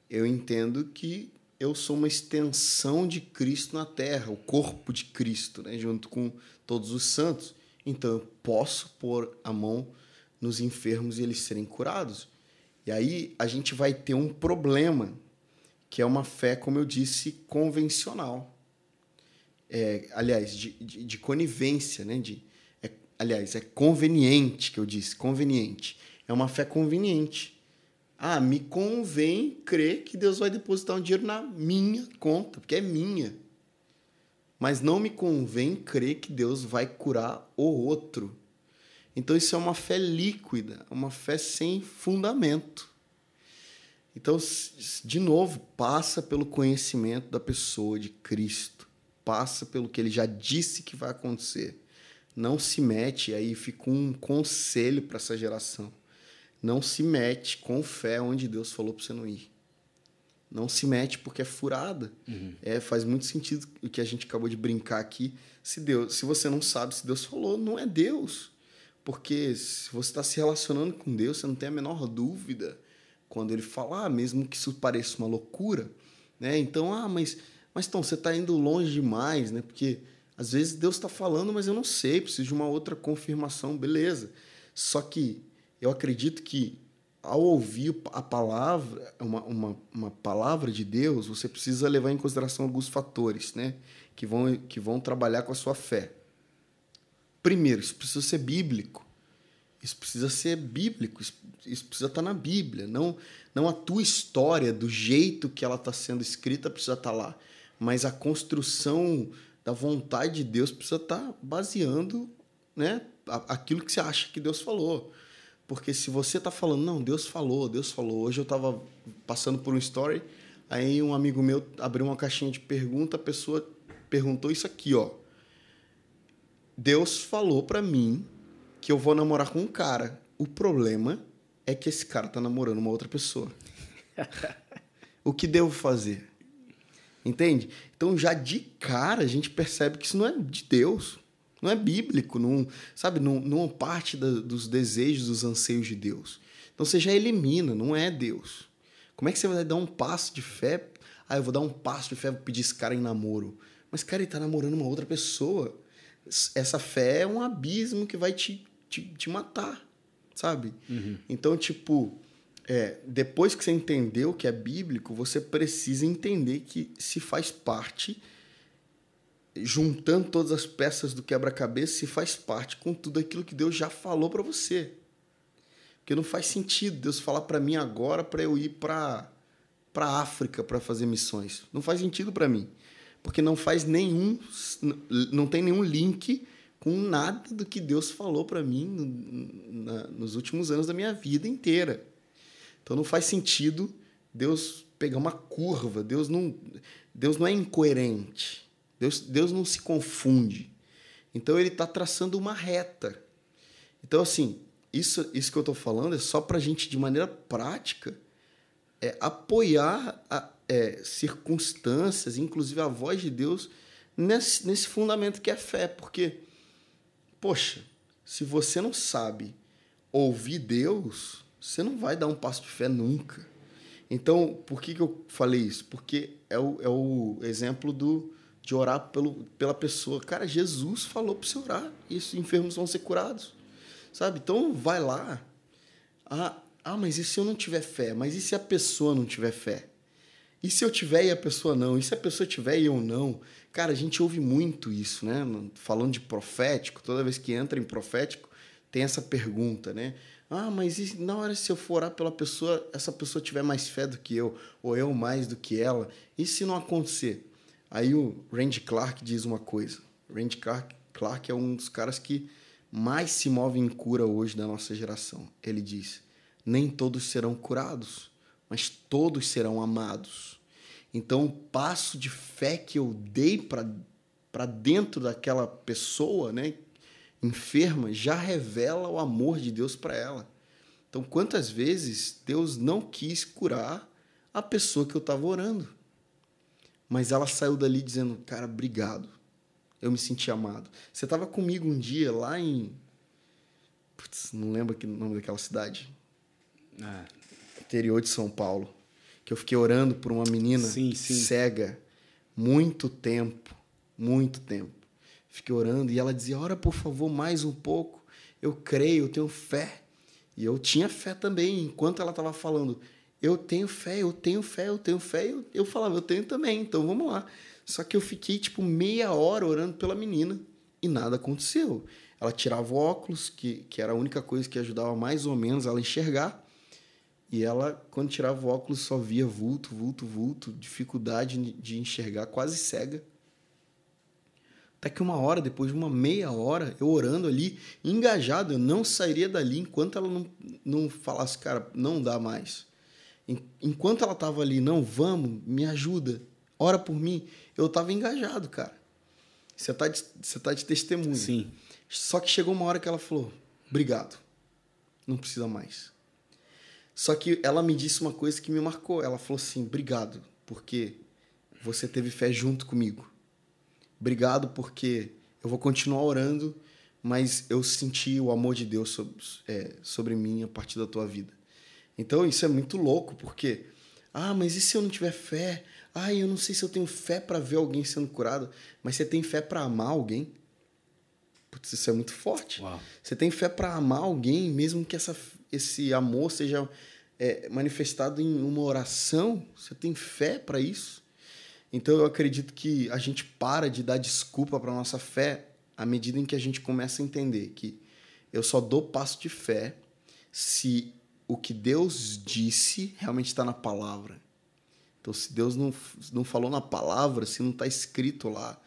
eu entendo que eu sou uma extensão de Cristo na Terra, o corpo de Cristo, né, junto com todos os santos. Então eu posso pôr a mão nos enfermos e eles serem curados. E aí a gente vai ter um problema, que é uma fé, como eu disse, convencional. É, aliás, de, de, de, conivência, né? De, é, aliás, é conveniente que eu disse, conveniente. É uma fé conveniente. Ah, me convém crer que Deus vai depositar um dinheiro na minha conta, porque é minha. Mas não me convém crer que Deus vai curar o outro. Então isso é uma fé líquida, uma fé sem fundamento. Então, de novo, passa pelo conhecimento da pessoa de Cristo, passa pelo que ele já disse que vai acontecer. Não se mete, aí fica um conselho para essa geração não se mete com fé onde Deus falou para você não ir. Não se mete porque é furada. Uhum. É, faz muito sentido o que a gente acabou de brincar aqui. Se Deus, se você não sabe se Deus falou, não é Deus. Porque se você está se relacionando com Deus, você não tem a menor dúvida quando ele falar, ah, mesmo que isso pareça uma loucura, né? Então, ah, mas, mas então você está indo longe demais, né? Porque às vezes Deus está falando, mas eu não sei, preciso de uma outra confirmação, beleza? Só que eu acredito que ao ouvir a palavra, uma, uma, uma palavra de Deus, você precisa levar em consideração alguns fatores, né? Que vão, que vão trabalhar com a sua fé. Primeiro, isso precisa ser bíblico. Isso precisa ser bíblico, isso, precisa estar na Bíblia. Não, não a tua história, do jeito que ela está sendo escrita, precisa estar lá. Mas a construção da vontade de Deus precisa estar baseando né, aquilo que você acha que Deus falou. Porque se você tá falando, não, Deus falou, Deus falou. Hoje eu tava passando por um story, aí um amigo meu abriu uma caixinha de pergunta, a pessoa perguntou isso aqui, ó. Deus falou para mim que eu vou namorar com um cara. O problema é que esse cara tá namorando uma outra pessoa. o que devo fazer? Entende? Então já de cara a gente percebe que isso não é de Deus não é bíblico, não, sabe, não, não parte da, dos desejos, dos anseios de Deus. Então você já elimina, não é Deus. Como é que você vai dar um passo de fé? Ah, eu vou dar um passo de fé para pedir esse cara em namoro. Mas, cara, ele tá namorando uma outra pessoa. Essa fé é um abismo que vai te, te, te matar, sabe? Então, tipo, é, depois que você entendeu que é bíblico, você precisa entender que se faz parte, juntando todas as peças do quebra-cabeça, se faz parte com tudo aquilo que Deus já falou para você. Porque não faz sentido Deus falar para mim agora para eu ir para para África para fazer missões. Não faz sentido para mim, porque não faz nenhum não tem nenhum link com nada do que Deus falou para mim no, na, nos últimos anos da minha vida inteira. Então não faz sentido Deus pegar uma curva. Deus não Deus não é incoerente. Deus, Deus não se confunde. Então ele está traçando uma reta. Então assim, isso, isso que eu estou falando é só para a gente, de maneira prática, é, apoiar a, é, circunstâncias, inclusive a voz de Deus, nesse, nesse fundamento que é fé. Porque, poxa, se você não sabe ouvir Deus, você não vai dar um passo de fé nunca. Então, por que, que eu falei isso? Porque é o, é o exemplo do, de orar pelo, pela pessoa. Cara, Jesus falou para você orar e os enfermos vão ser curados. Sabe? Então, vai lá. Ah, ah, mas e se eu não tiver fé? Mas e se a pessoa não tiver fé? E se eu tiver e a pessoa não? E se a pessoa tiver e eu não? Cara, a gente ouve muito isso, né? Falando de profético, toda vez que entra em profético, tem essa pergunta, né? Ah, mas e na hora se eu for orar pela pessoa, essa pessoa tiver mais fé do que eu, ou eu mais do que ela? E se não acontecer? Aí o Randy Clark diz uma coisa. Randy Clark, Clark é um dos caras que mais se move em cura hoje da nossa geração. Ele diz: nem todos serão curados, mas todos serão amados. Então, o passo de fé que eu dei para dentro daquela pessoa, né, enferma, já revela o amor de Deus para ela. Então, quantas vezes Deus não quis curar a pessoa que eu estava orando? Mas ela saiu dali dizendo: Cara, obrigado. Eu me senti amado. Você estava comigo um dia lá em. Putz, não lembro o nome daquela cidade. Ah. Interior de São Paulo. Que eu fiquei orando por uma menina sim, sim. cega muito tempo. Muito tempo. Fiquei orando e ela dizia: Ora, por favor, mais um pouco. Eu creio, eu tenho fé. E eu tinha fé também. Enquanto ela estava falando, eu tenho fé, eu tenho fé, eu tenho fé, eu, eu falava, eu tenho também, então vamos lá. Só que eu fiquei tipo meia hora orando pela menina e nada aconteceu. Ela tirava o óculos, que, que era a única coisa que ajudava mais ou menos ela enxergar. E ela, quando tirava o óculos, só via vulto, vulto, vulto, dificuldade de enxergar, quase cega. Até que uma hora, depois de uma meia hora, eu orando ali, engajado, eu não sairia dali enquanto ela não, não falasse, cara, não dá mais. Enquanto ela estava ali, não, vamos, me ajuda, ora por mim, eu estava engajado, cara. Você está de, você tá de testemunho. Sim. Só que chegou uma hora que ela falou, obrigado, não precisa mais. Só que ela me disse uma coisa que me marcou. Ela falou assim: obrigado, porque você teve fé junto comigo. Obrigado, porque eu vou continuar orando, mas eu senti o amor de Deus sobre, é, sobre mim a partir da tua vida. Então isso é muito louco, porque, ah, mas e se eu não tiver fé? Ah, eu não sei se eu tenho fé para ver alguém sendo curado, mas você tem fé para amar alguém? Putz, isso é muito forte. Uau. Você tem fé para amar alguém, mesmo que essa, esse amor seja é, manifestado em uma oração? Você tem fé para isso? Então eu acredito que a gente para de dar desculpa para nossa fé à medida em que a gente começa a entender que eu só dou passo de fé se o que Deus disse realmente está na palavra. Então, se Deus não, não falou na palavra, se não está escrito lá,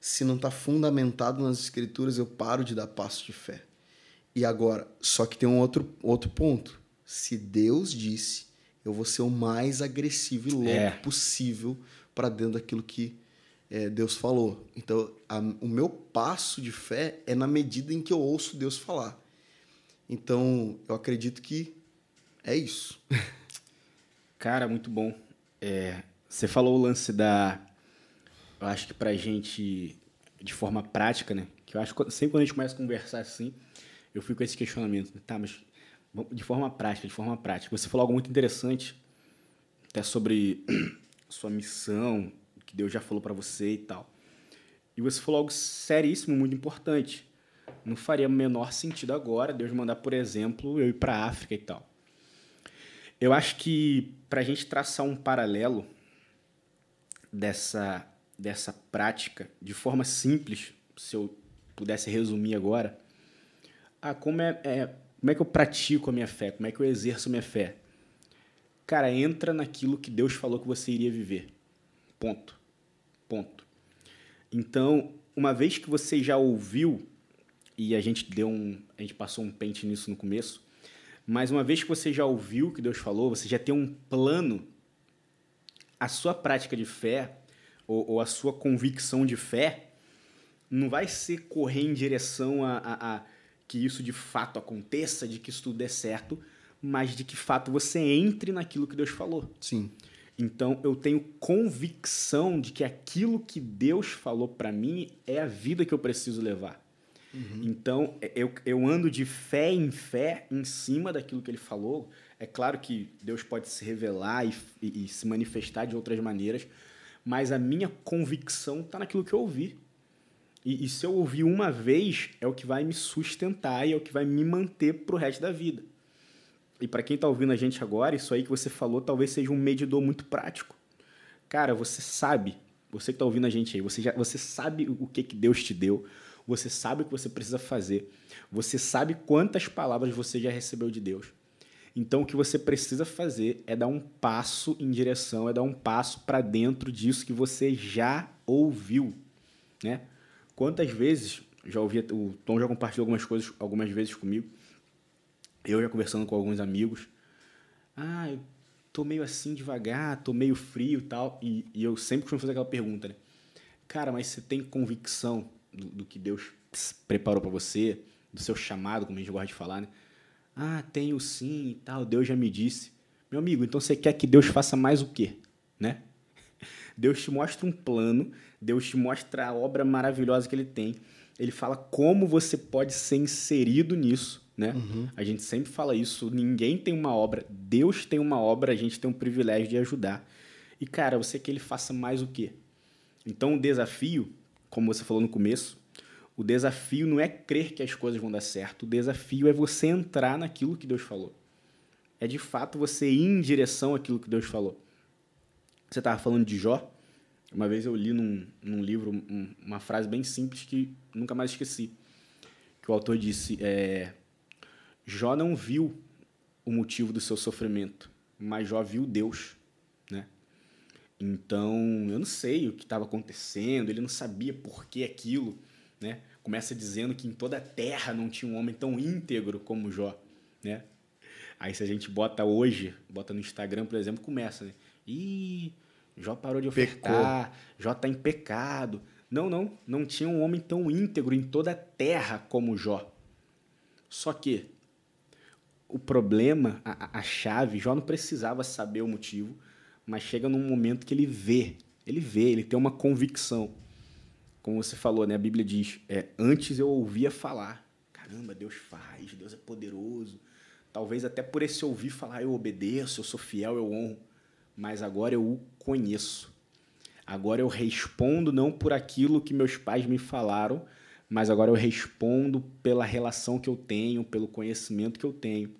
se não está fundamentado nas escrituras, eu paro de dar passo de fé. E agora, só que tem um outro, outro ponto. Se Deus disse, eu vou ser o mais agressivo e louco é. possível para dentro daquilo que é, Deus falou. Então, a, o meu passo de fé é na medida em que eu ouço Deus falar. Então, eu acredito que é isso. Cara, muito bom. É, você falou o lance da eu acho que pra gente, de forma prática, né? Que eu acho que sempre quando a gente começa a conversar assim, eu fico com esse questionamento. Né? Tá, mas de forma prática, de forma prática. Você falou algo muito interessante, até sobre sua missão, que Deus já falou para você e tal. E você falou algo seríssimo, muito importante. Não faria menor sentido agora Deus mandar, por exemplo, eu ir para África e tal. Eu acho que para a gente traçar um paralelo dessa, dessa prática de forma simples, se eu pudesse resumir agora, ah, como é, é, como é que eu pratico a minha fé? Como é que eu exerço a minha fé? Cara, entra naquilo que Deus falou que você iria viver. Ponto. Ponto. Então, uma vez que você já ouviu e a gente deu um, a gente passou um pente nisso no começo, mas uma vez que você já ouviu o que Deus falou, você já tem um plano, a sua prática de fé ou, ou a sua convicção de fé não vai ser correr em direção a, a, a que isso de fato aconteça, de que isso tudo dê certo, mas de que fato você entre naquilo que Deus falou. Sim. Então eu tenho convicção de que aquilo que Deus falou para mim é a vida que eu preciso levar. Uhum. Então, é, eu, eu ando de fé em fé em cima daquilo que ele falou. É claro que Deus pode se revelar e, e, e se manifestar de outras maneiras, mas a minha convicção está naquilo que eu ouvi. E, e, se eu ouvir uma vez, é o que vai me sustentar e é o que vai me manter para o resto da vida. E para quem está ouvindo a gente agora, isso aí que você falou talvez seja um medidor muito prático. Cara, você sabe, você que está ouvindo a gente aí, você, já, você sabe o que, que Deus te deu, você sabe o que você precisa fazer. Você sabe quantas palavras você já recebeu de Deus. Então, o que você precisa fazer é dar um passo em direção, é dar um passo para dentro disso que você já ouviu, né? Quantas vezes já ouvi, o Tom já compartilhou algumas coisas algumas vezes comigo. Eu já conversando com alguns amigos. Ah, eu tô meio assim devagar, tô meio frio e tal. E, e eu sempre costumo fazer aquela pergunta, né? Cara, mas você tem convicção do, do que Deus preparou para você, do seu chamado, como a gente gosta de falar, né? Ah, tenho sim e tal, Deus já me disse. Meu amigo, então você quer que Deus faça mais o quê? Né? Deus te mostra um plano, Deus te mostra a obra maravilhosa que ele tem. Ele fala como você pode ser inserido nisso, né? Uhum. A gente sempre fala isso, ninguém tem uma obra, Deus tem uma obra, a gente tem um privilégio de ajudar. E cara, você quer que ele faça mais o quê? Então o desafio como você falou no começo, o desafio não é crer que as coisas vão dar certo, o desafio é você entrar naquilo que Deus falou. É de fato você ir em direção àquilo que Deus falou. Você estava falando de Jó. Uma vez eu li num, num livro um, uma frase bem simples que nunca mais esqueci. Que o autor disse: é, Jó não viu o motivo do seu sofrimento, mas Jó viu Deus. Então, eu não sei o que estava acontecendo, ele não sabia por que aquilo, né? Começa dizendo que em toda a terra não tinha um homem tão íntegro como Jó, né? Aí se a gente bota hoje, bota no Instagram, por exemplo, começa, né? Ih, Jó parou de ofertar, Pecou. Jó está em pecado. Não, não, não tinha um homem tão íntegro em toda a terra como Jó. Só que o problema, a, a chave, Jó não precisava saber o motivo, mas chega num momento que ele vê, ele vê, ele tem uma convicção. Como você falou, né? A Bíblia diz: é, antes eu ouvia falar, caramba, Deus faz, Deus é poderoso. Talvez até por esse ouvir falar, eu obedeço, eu sou fiel, eu honro. Mas agora eu o conheço. Agora eu respondo não por aquilo que meus pais me falaram, mas agora eu respondo pela relação que eu tenho, pelo conhecimento que eu tenho.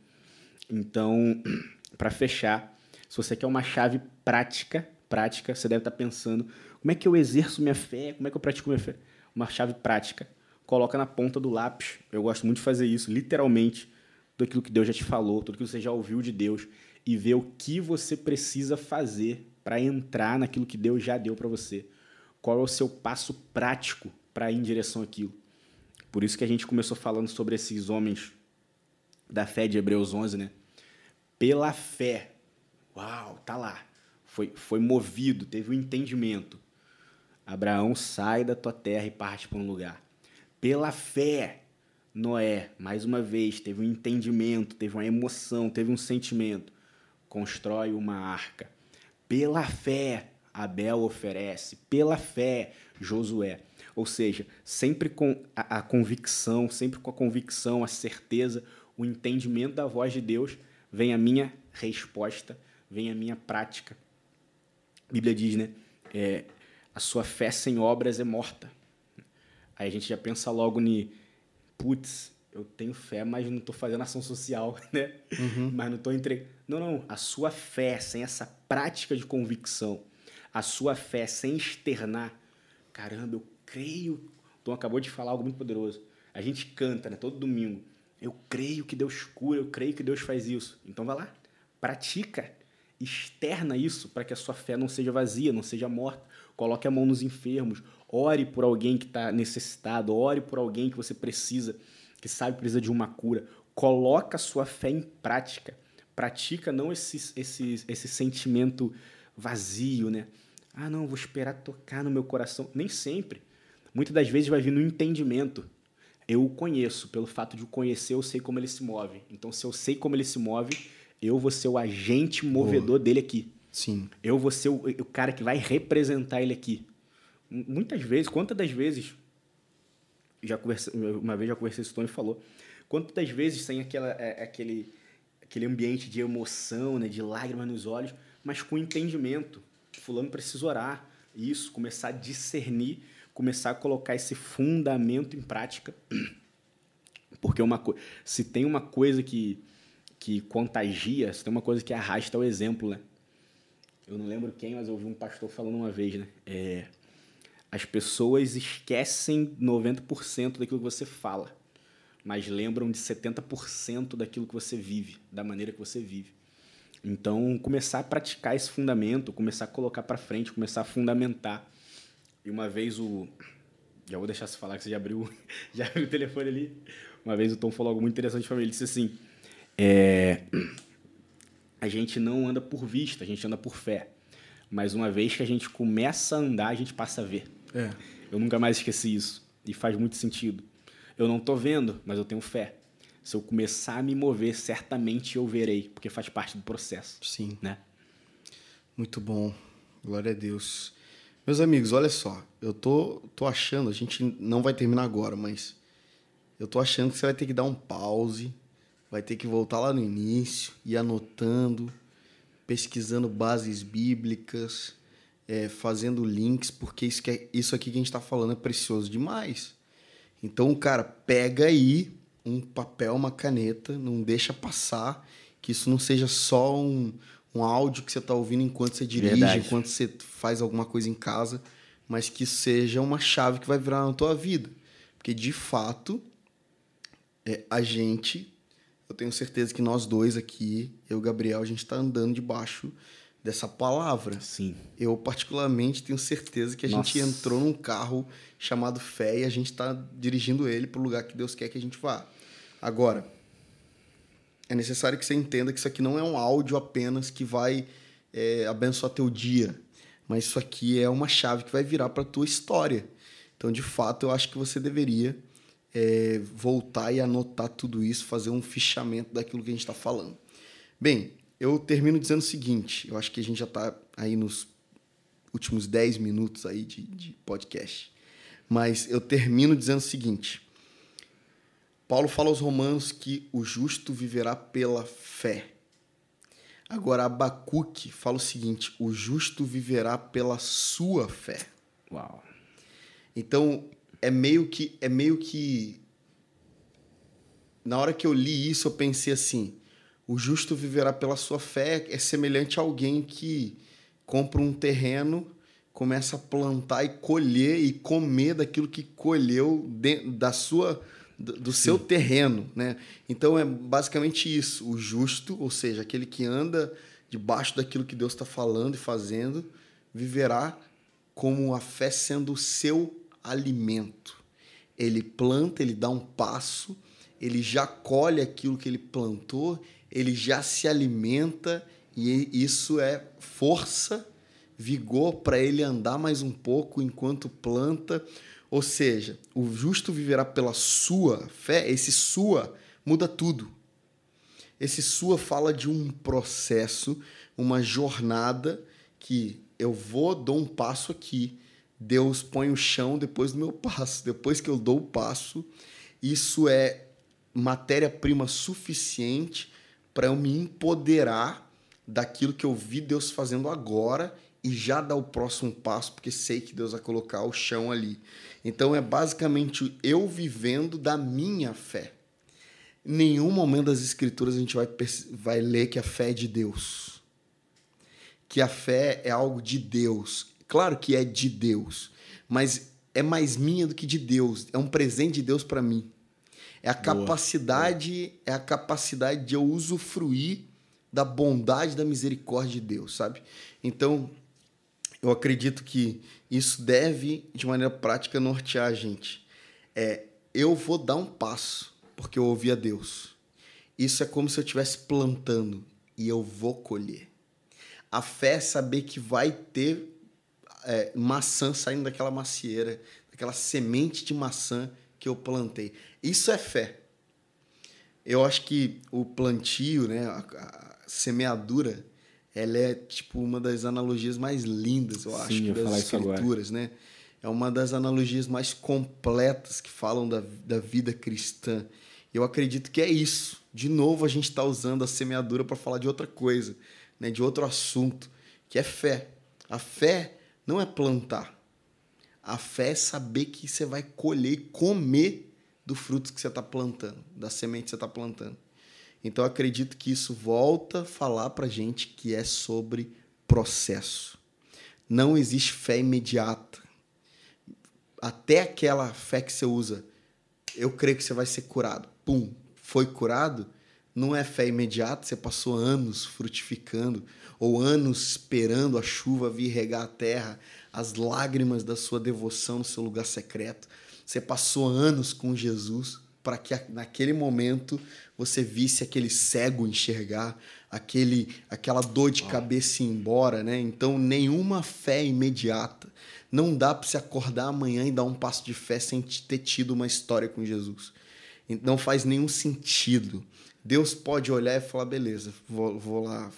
Então, para fechar, se você quer uma chave prática, prática, você deve estar pensando, como é que eu exerço minha fé? Como é que eu pratico minha fé? Uma chave prática. Coloca na ponta do lápis. Eu gosto muito de fazer isso, literalmente, tudo aquilo que Deus já te falou, tudo aquilo que você já ouviu de Deus e ver o que você precisa fazer para entrar naquilo que Deus já deu para você. Qual é o seu passo prático para ir em direção àquilo? Por isso que a gente começou falando sobre esses homens da fé de Hebreus 11, né? Pela fé, Uau, tá lá. Foi, foi movido, teve um entendimento. Abraão sai da tua terra e parte para um lugar. Pela fé, Noé, mais uma vez, teve um entendimento, teve uma emoção, teve um sentimento. Constrói uma arca. Pela fé, Abel oferece. Pela fé, Josué. Ou seja, sempre com a, a convicção, sempre com a convicção, a certeza, o entendimento da voz de Deus, vem a minha resposta vem a minha prática. A Bíblia diz, né? É, a sua fé sem obras é morta. Aí a gente já pensa logo ni, putz, eu tenho fé, mas não estou fazendo ação social, né? Uhum. Mas não estou entregando. Não, não. A sua fé sem essa prática de convicção, a sua fé sem externar, caramba, eu creio. Tom acabou de falar algo muito poderoso. A gente canta, né? Todo domingo. Eu creio que Deus cura, eu creio que Deus faz isso. Então vai lá, pratica, externa isso para que a sua fé não seja vazia, não seja morta. Coloque a mão nos enfermos, ore por alguém que está necessitado, ore por alguém que você precisa que sabe que precisa de uma cura, coloca a sua fé em prática. Pratica não esse, esse, esse sentimento vazio, né? Ah, não, vou esperar tocar no meu coração. Nem sempre. Muitas das vezes vai vir no entendimento. Eu o conheço, pelo fato de o conhecer, eu sei como ele se move. Então, se eu sei como ele se move, eu vou ser o agente movedor Boa. dele aqui. Sim. Eu vou ser o, o cara que vai representar ele aqui. Muitas vezes, quantas das vezes já conversei, uma vez já conversei com o Tony e falou, quantas vezes sem aquela, é, aquele, aquele ambiente de emoção, né, de lágrimas nos olhos, mas com entendimento. Fulano precisa orar. Isso, começar a discernir, começar a colocar esse fundamento em prática. Porque uma se tem uma coisa que, que contagia, se tem uma coisa que arrasta é o exemplo, né? Eu não lembro quem, mas eu ouvi um pastor falando uma vez, né? É, as pessoas esquecem 90% daquilo que você fala, mas lembram de 70% daquilo que você vive, da maneira que você vive. Então, começar a praticar esse fundamento, começar a colocar para frente, começar a fundamentar. E uma vez o já vou deixar você falar que você já abriu, já abriu o telefone ali. Uma vez o Tom falou algo muito interessante para mim. Ele disse assim: é, a gente não anda por vista, a gente anda por fé. Mas uma vez que a gente começa a andar, a gente passa a ver. É. Eu nunca mais esqueci isso. E faz muito sentido. Eu não estou vendo, mas eu tenho fé. Se eu começar a me mover, certamente eu verei, porque faz parte do processo. Sim. Né? Muito bom. Glória a Deus. Meus amigos, olha só. Eu tô, tô achando, a gente não vai terminar agora, mas eu tô achando que você vai ter que dar um pause, vai ter que voltar lá no início, ir anotando, pesquisando bases bíblicas, é, fazendo links, porque isso, que é, isso aqui que a gente está falando é precioso demais. Então, cara, pega aí um papel, uma caneta, não deixa passar, que isso não seja só um, um áudio que você está ouvindo enquanto você dirige, Verdade. enquanto você faz alguma coisa em casa, mas que seja uma chave que vai virar na tua vida. Porque, de fato, é, a gente, eu tenho certeza que nós dois aqui, eu e o Gabriel, a gente está andando debaixo dessa palavra. Sim. Eu, particularmente, tenho certeza que a Nossa. gente entrou num carro chamado fé e a gente está dirigindo ele para o lugar que Deus quer que a gente vá. Agora, é necessário que você entenda que isso aqui não é um áudio apenas que vai é, abençoar teu dia, mas isso aqui é uma chave que vai virar para tua história. Então, de fato, eu acho que você deveria é, voltar e anotar tudo isso, fazer um fichamento daquilo que a gente está falando. Bem, eu termino dizendo o seguinte: eu acho que a gente já está aí nos últimos 10 minutos aí de, de podcast. Mas eu termino dizendo o seguinte: Paulo fala aos romanos que o justo viverá pela fé. Agora, Abacuque fala o seguinte: o justo viverá pela sua fé. Uau. Então, é meio que. É meio que. Na hora que eu li isso, eu pensei assim: o justo viverá pela sua fé é semelhante a alguém que compra um terreno, começa a plantar e colher e comer daquilo que colheu da sua do seu terreno, né? Então é basicamente isso. O justo, ou seja, aquele que anda debaixo daquilo que Deus está falando e fazendo, viverá como a fé sendo o seu alimento. Ele planta, ele dá um passo, ele já colhe aquilo que ele plantou ele já se alimenta e isso é força, vigor para ele andar mais um pouco enquanto planta. Ou seja, o justo viverá pela sua fé. Esse sua muda tudo. Esse sua fala de um processo, uma jornada que eu vou, dou um passo aqui, Deus põe o chão depois do meu passo. Depois que eu dou o passo, isso é matéria-prima suficiente para eu me empoderar daquilo que eu vi Deus fazendo agora e já dar o próximo passo, porque sei que Deus vai colocar o chão ali. Então é basicamente eu vivendo da minha fé. Em nenhum momento das escrituras a gente vai, vai ler que a fé é de Deus. Que a fé é algo de Deus. Claro que é de Deus, mas é mais minha do que de Deus. É um presente de Deus para mim. É a Boa. capacidade, é a capacidade de eu usufruir da bondade, da misericórdia de Deus, sabe? Então, eu acredito que isso deve, de maneira prática, nortear a gente. É, eu vou dar um passo porque eu ouvi a Deus. Isso é como se eu estivesse plantando e eu vou colher. A fé é saber que vai ter é, maçã saindo daquela macieira, daquela semente de maçã que eu plantei. Isso é fé. Eu acho que o plantio, né, a, a semeadura, ela é tipo uma das analogias mais lindas, eu Sim, acho, eu das escrituras, né? É uma das analogias mais completas que falam da, da vida cristã. Eu acredito que é isso. De novo, a gente está usando a semeadura para falar de outra coisa, né? de outro assunto, que é fé. A fé não é plantar. A fé é saber que você vai colher comer do fruto que você está plantando, da semente que você está plantando. Então, acredito que isso volta a falar para gente que é sobre processo. Não existe fé imediata. Até aquela fé que você usa, eu creio que você vai ser curado. Pum, foi curado. Não é fé imediata, você passou anos frutificando, ou anos esperando a chuva vir regar a terra, as lágrimas da sua devoção no seu lugar secreto. Você passou anos com Jesus para que naquele momento você visse aquele cego enxergar, aquele aquela dor de cabeça ir embora, né? Então nenhuma fé imediata. Não dá para se acordar amanhã e dar um passo de fé sem ter tido uma história com Jesus. Não faz nenhum sentido. Deus pode olhar e falar: beleza, vou, vou lá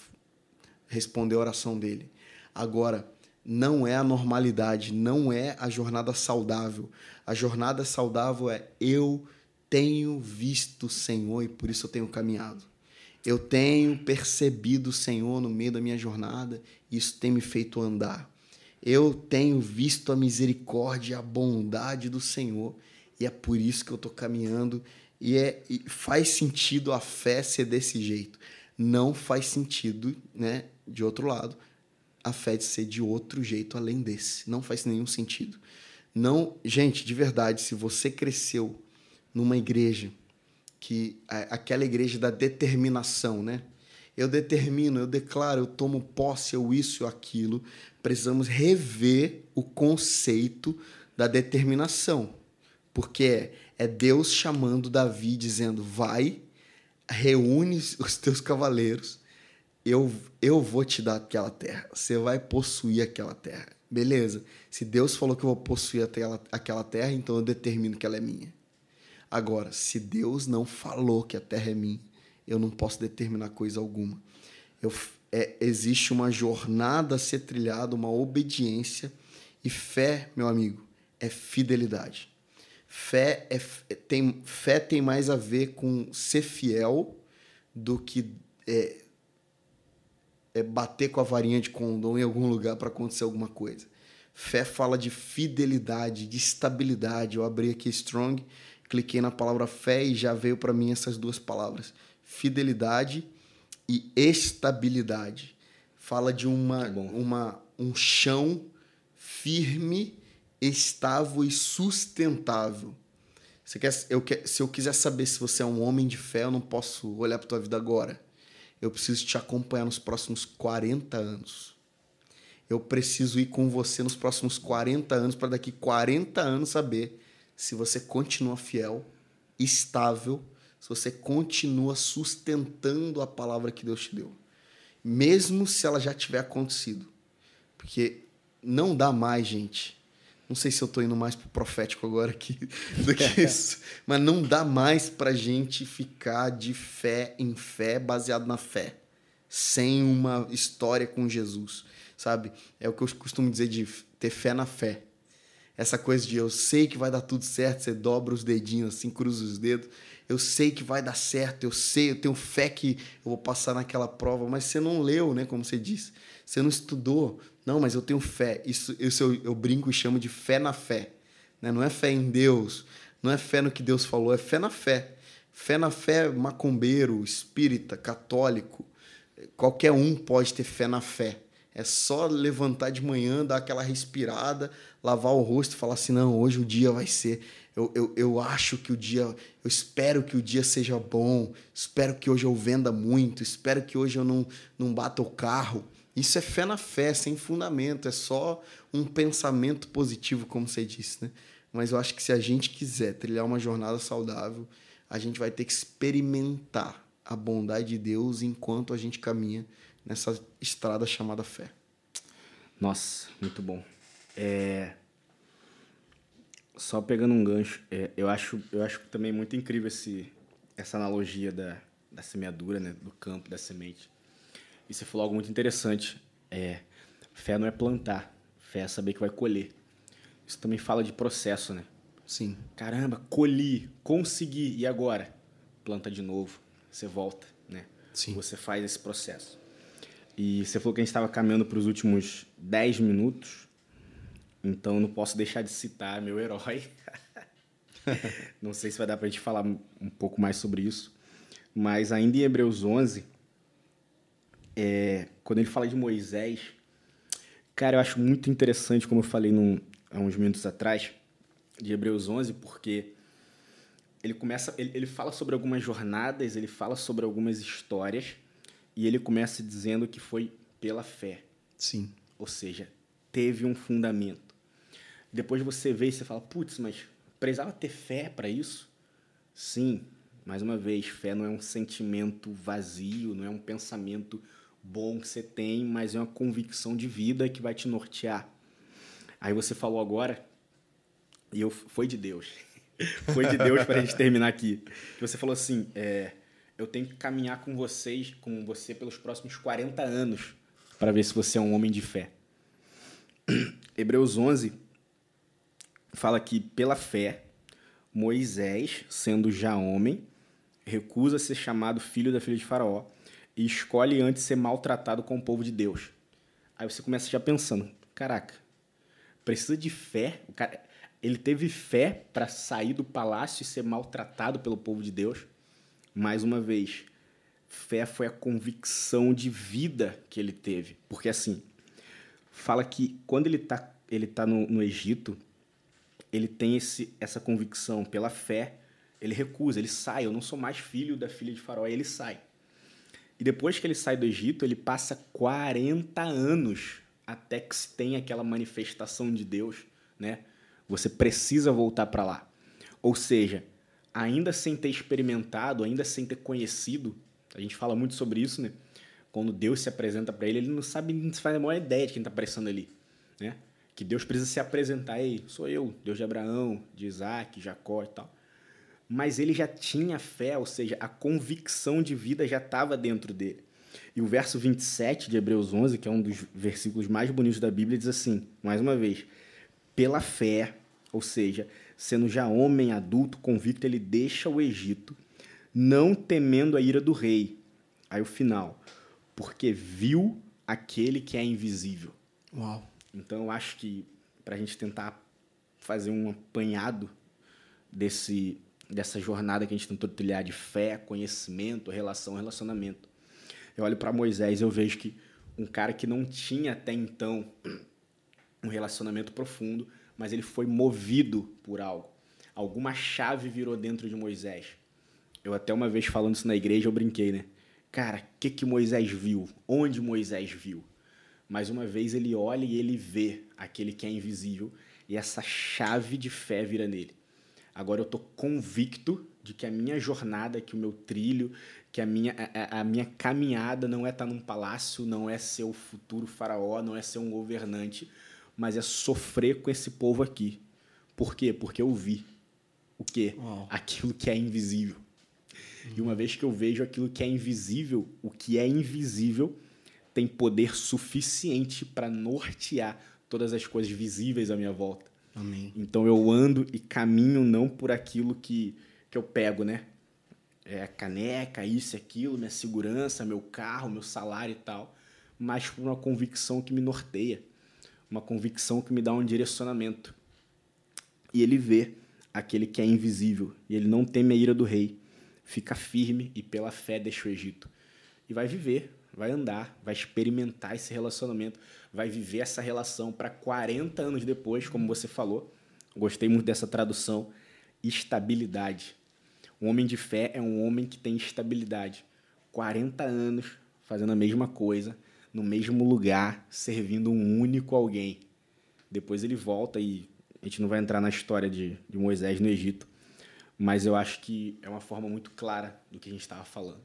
responder a oração dele. Agora, não é a normalidade, não é a jornada saudável. A jornada saudável é eu tenho visto o Senhor e por isso eu tenho caminhado. Eu tenho percebido o Senhor no meio da minha jornada e isso tem me feito andar. Eu tenho visto a misericórdia a bondade do Senhor e é por isso que eu estou caminhando e, é, e faz sentido a fé ser desse jeito. Não faz sentido, né, de outro lado, a fé de ser de outro jeito além desse. Não faz nenhum sentido. Não, gente, de verdade, se você cresceu numa igreja que aquela igreja da determinação, né? Eu determino, eu declaro, eu tomo posse, eu isso, eu aquilo. Precisamos rever o conceito da determinação. Porque é, Deus chamando Davi, dizendo: vai, reúne os teus cavaleiros, eu, eu vou te dar aquela terra. Você vai possuir aquela terra. Beleza. Se Deus falou que eu vou possuir aquela, aquela terra, então eu determino que ela é minha. Agora, se Deus não falou que a terra é minha, eu não posso determinar coisa alguma. Eu, é, existe uma jornada a ser trilhada, uma obediência. E fé, meu amigo, é fidelidade. Fé, é, tem, fé tem mais a ver com ser fiel do que é, é bater com a varinha de condom em algum lugar para acontecer alguma coisa. Fé fala de fidelidade, de estabilidade. Eu abri aqui Strong, cliquei na palavra fé e já veio para mim essas duas palavras: fidelidade e estabilidade. Fala de uma, uma um chão firme estável e sustentável. Você quer, eu se eu quiser saber se você é um homem de fé, eu não posso olhar para tua vida agora. Eu preciso te acompanhar nos próximos 40 anos. Eu preciso ir com você nos próximos 40 anos para daqui 40 anos saber se você continua fiel, estável, se você continua sustentando a palavra que Deus te deu. Mesmo se ela já tiver acontecido. Porque não dá mais, gente, não sei se eu estou indo mais pro profético agora aqui do que isso. Mas não dá mais pra gente ficar de fé em fé, baseado na fé. Sem uma história com Jesus, sabe? É o que eu costumo dizer de ter fé na fé. Essa coisa de eu sei que vai dar tudo certo, você dobra os dedinhos assim, cruza os dedos. Eu sei que vai dar certo, eu sei, eu tenho fé que eu vou passar naquela prova, mas você não leu, né? Como você disse. Você não estudou, Não, mas eu tenho fé. Isso, isso eu, eu brinco e chamo de fé na fé. Né? Não é fé em Deus, não é fé no que Deus falou, é fé na fé. Fé na fé, macumbeiro, espírita, católico, qualquer um pode ter fé na fé. É só levantar de manhã, dar aquela respirada, lavar o rosto e falar assim: não, hoje o dia vai ser. Eu, eu, eu acho que o dia. Eu espero que o dia seja bom. Espero que hoje eu venda muito. Espero que hoje eu não, não bata o carro. Isso é fé na fé, sem fundamento. É só um pensamento positivo, como você disse, né? Mas eu acho que se a gente quiser trilhar uma jornada saudável, a gente vai ter que experimentar a bondade de Deus enquanto a gente caminha nessa estrada chamada fé. Nossa, muito bom. É... Só pegando um gancho, é, eu, acho, eu acho também muito incrível esse, essa analogia da, da semeadura, né? do campo, da semente. E você falou algo muito interessante. É, fé não é plantar, fé é saber que vai colher. Isso também fala de processo, né? Sim. Caramba, colhi, consegui, e agora? Planta de novo, você volta, né? Sim. Você faz esse processo. E você falou que a gente estava caminhando para os últimos 10 minutos, então não posso deixar de citar meu herói. não sei se vai dar para a gente falar um pouco mais sobre isso, mas ainda em Hebreus 11, é, quando ele fala de Moisés, cara, eu acho muito interessante, como eu falei num, há uns minutos atrás, de Hebreus 11, porque ele começa, ele, ele fala sobre algumas jornadas, ele fala sobre algumas histórias, e ele começa dizendo que foi pela fé. Sim. Ou seja, teve um fundamento. Depois você vê e você fala, putz, mas precisava ter fé para isso? Sim, mais uma vez, fé não é um sentimento vazio, não é um pensamento bom que você tem, mas é uma convicção de vida que vai te nortear. Aí você falou agora, e eu, foi de Deus. foi de Deus para a gente terminar aqui. Você falou assim, é, eu tenho que caminhar com vocês, com você pelos próximos 40 anos para ver se você é um homem de fé. Hebreus 11 fala que pela fé Moisés, sendo já homem, recusa ser chamado filho da filha de Faraó e escolhe antes ser maltratado com o povo de Deus. Aí você começa já pensando, caraca, precisa de fé? O cara, ele teve fé para sair do palácio e ser maltratado pelo povo de Deus? mais uma vez, fé foi a convicção de vida que ele teve. Porque assim, fala que quando ele está ele tá no, no Egito, ele tem esse, essa convicção pela fé, ele recusa, ele sai. Eu não sou mais filho da filha de Faraó, ele sai. E depois que ele sai do Egito, ele passa 40 anos até que se tenha aquela manifestação de Deus, né? Você precisa voltar para lá. Ou seja, ainda sem ter experimentado, ainda sem ter conhecido, a gente fala muito sobre isso, né? Quando Deus se apresenta para ele, ele não sabe, não faz a maior ideia de quem está aparecendo ali, né? Que Deus precisa se apresentar, ei, sou eu, Deus de Abraão, de Isaac, Jacó e tal. Mas ele já tinha fé, ou seja, a convicção de vida já estava dentro dele. E o verso 27 de Hebreus 11, que é um dos versículos mais bonitos da Bíblia, diz assim, mais uma vez, pela fé, ou seja, sendo já homem adulto, convicto, ele deixa o Egito, não temendo a ira do rei. Aí o final, porque viu aquele que é invisível. Uau. Então eu acho que para a gente tentar fazer um apanhado desse dessa jornada que a gente tentou trilhar de fé, conhecimento, relação, relacionamento. Eu olho para Moisés, eu vejo que um cara que não tinha até então um relacionamento profundo, mas ele foi movido por algo. Alguma chave virou dentro de Moisés. Eu até uma vez falando isso na igreja, eu brinquei, né? Cara, o que, que Moisés viu? Onde Moisés viu? Mais uma vez ele olha e ele vê aquele que é invisível e essa chave de fé vira nele. Agora eu tô convicto de que a minha jornada, que o meu trilho, que a minha, a, a minha caminhada não é estar tá num palácio, não é ser o futuro faraó, não é ser um governante, mas é sofrer com esse povo aqui. Por quê? Porque eu vi o quê? Uau. Aquilo que é invisível. Uhum. E uma vez que eu vejo aquilo que é invisível, o que é invisível tem poder suficiente para nortear todas as coisas visíveis à minha volta. Amém. Então eu ando e caminho não por aquilo que, que eu pego, né? É caneca, isso aquilo, minha segurança, meu carro, meu salário e tal, mas por uma convicção que me norteia uma convicção que me dá um direcionamento. E ele vê aquele que é invisível, e ele não teme a ira do rei. Fica firme e pela fé deixa o Egito. E vai viver, vai andar, vai experimentar esse relacionamento, vai viver essa relação para 40 anos depois, como você falou. Gostei muito dessa tradução. Estabilidade. Um homem de fé é um homem que tem estabilidade. 40 anos fazendo a mesma coisa, no mesmo lugar, servindo um único alguém. Depois ele volta e a gente não vai entrar na história de, de Moisés no Egito, mas eu acho que é uma forma muito clara do que a gente estava falando.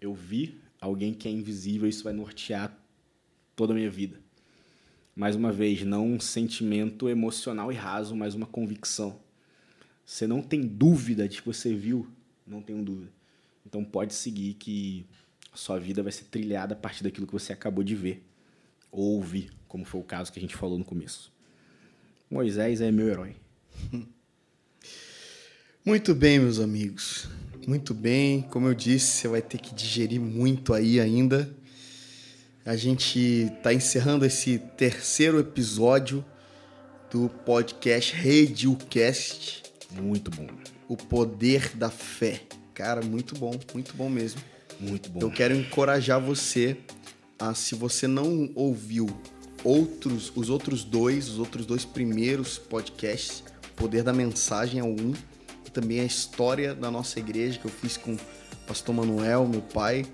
Eu vi alguém que é invisível, isso vai nortear toda a minha vida. Mais uma vez, não um sentimento emocional e raso, mas uma convicção. Você não tem dúvida de que você viu, não tenho dúvida. Então pode seguir que sua vida vai ser trilhada a partir daquilo que você acabou de ver ou ouvir, como foi o caso que a gente falou no começo. Moisés é meu herói. Muito bem, meus amigos. Muito bem. Como eu disse, você vai ter que digerir muito aí ainda. A gente está encerrando esse terceiro episódio do podcast RadioCast. Muito bom. O poder da fé. Cara, muito bom, muito bom mesmo. Muito bom. Eu quero encorajar você a, se você não ouviu outros, os outros dois, os outros dois primeiros podcasts, o Poder da Mensagem é um, e também a história da nossa igreja que eu fiz com o pastor Manuel, meu pai.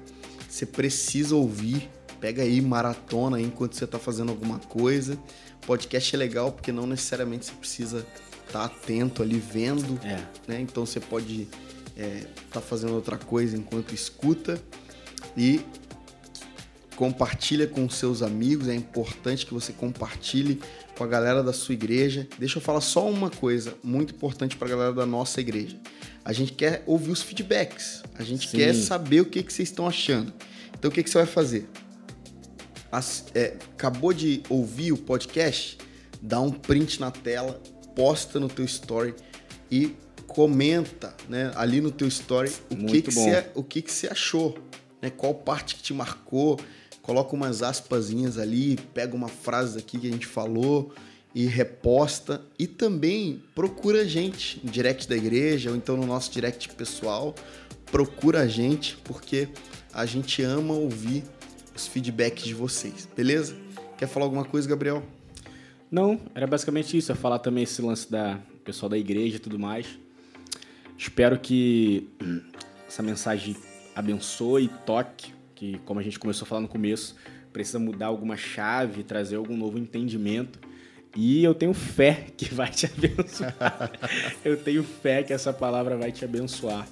Você precisa ouvir, pega aí maratona aí enquanto você está fazendo alguma coisa. Podcast é legal porque não necessariamente você precisa estar tá atento ali vendo, É. né? Então você pode estar é, tá fazendo outra coisa enquanto escuta e compartilha com seus amigos. É importante que você compartilhe com a galera da sua igreja. Deixa eu falar só uma coisa muito importante para a galera da nossa igreja. A gente quer ouvir os feedbacks. A gente Sim. quer saber o que, que vocês estão achando. Então o que, que você vai fazer? As- é, acabou de ouvir o podcast? Dá um print na tela, posta no teu story e comenta né, ali no teu story o que, Muito que, você, o que, que você achou, né? Qual parte que te marcou, coloca umas aspasinhas ali, pega uma frase aqui que a gente falou e reposta. E também procura a gente no direct da igreja ou então no nosso direct pessoal. Procura a gente porque a gente ama ouvir os feedbacks de vocês, beleza? Quer falar alguma coisa, Gabriel? Não, era basicamente isso. É falar também esse lance da pessoal da igreja e tudo mais. Espero que essa mensagem abençoe e toque, que como a gente começou a falar no começo, precisa mudar alguma chave, trazer algum novo entendimento. E eu tenho fé que vai te abençoar. eu tenho fé que essa palavra vai te abençoar.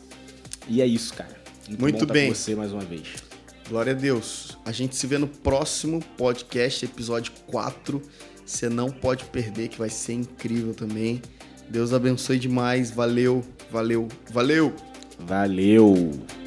E é isso, cara. Muito bom tá bem. com você mais uma vez. Glória a Deus. A gente se vê no próximo podcast, episódio 4. Você não pode perder, que vai ser incrível também. Deus abençoe demais. Valeu, valeu, valeu! Valeu!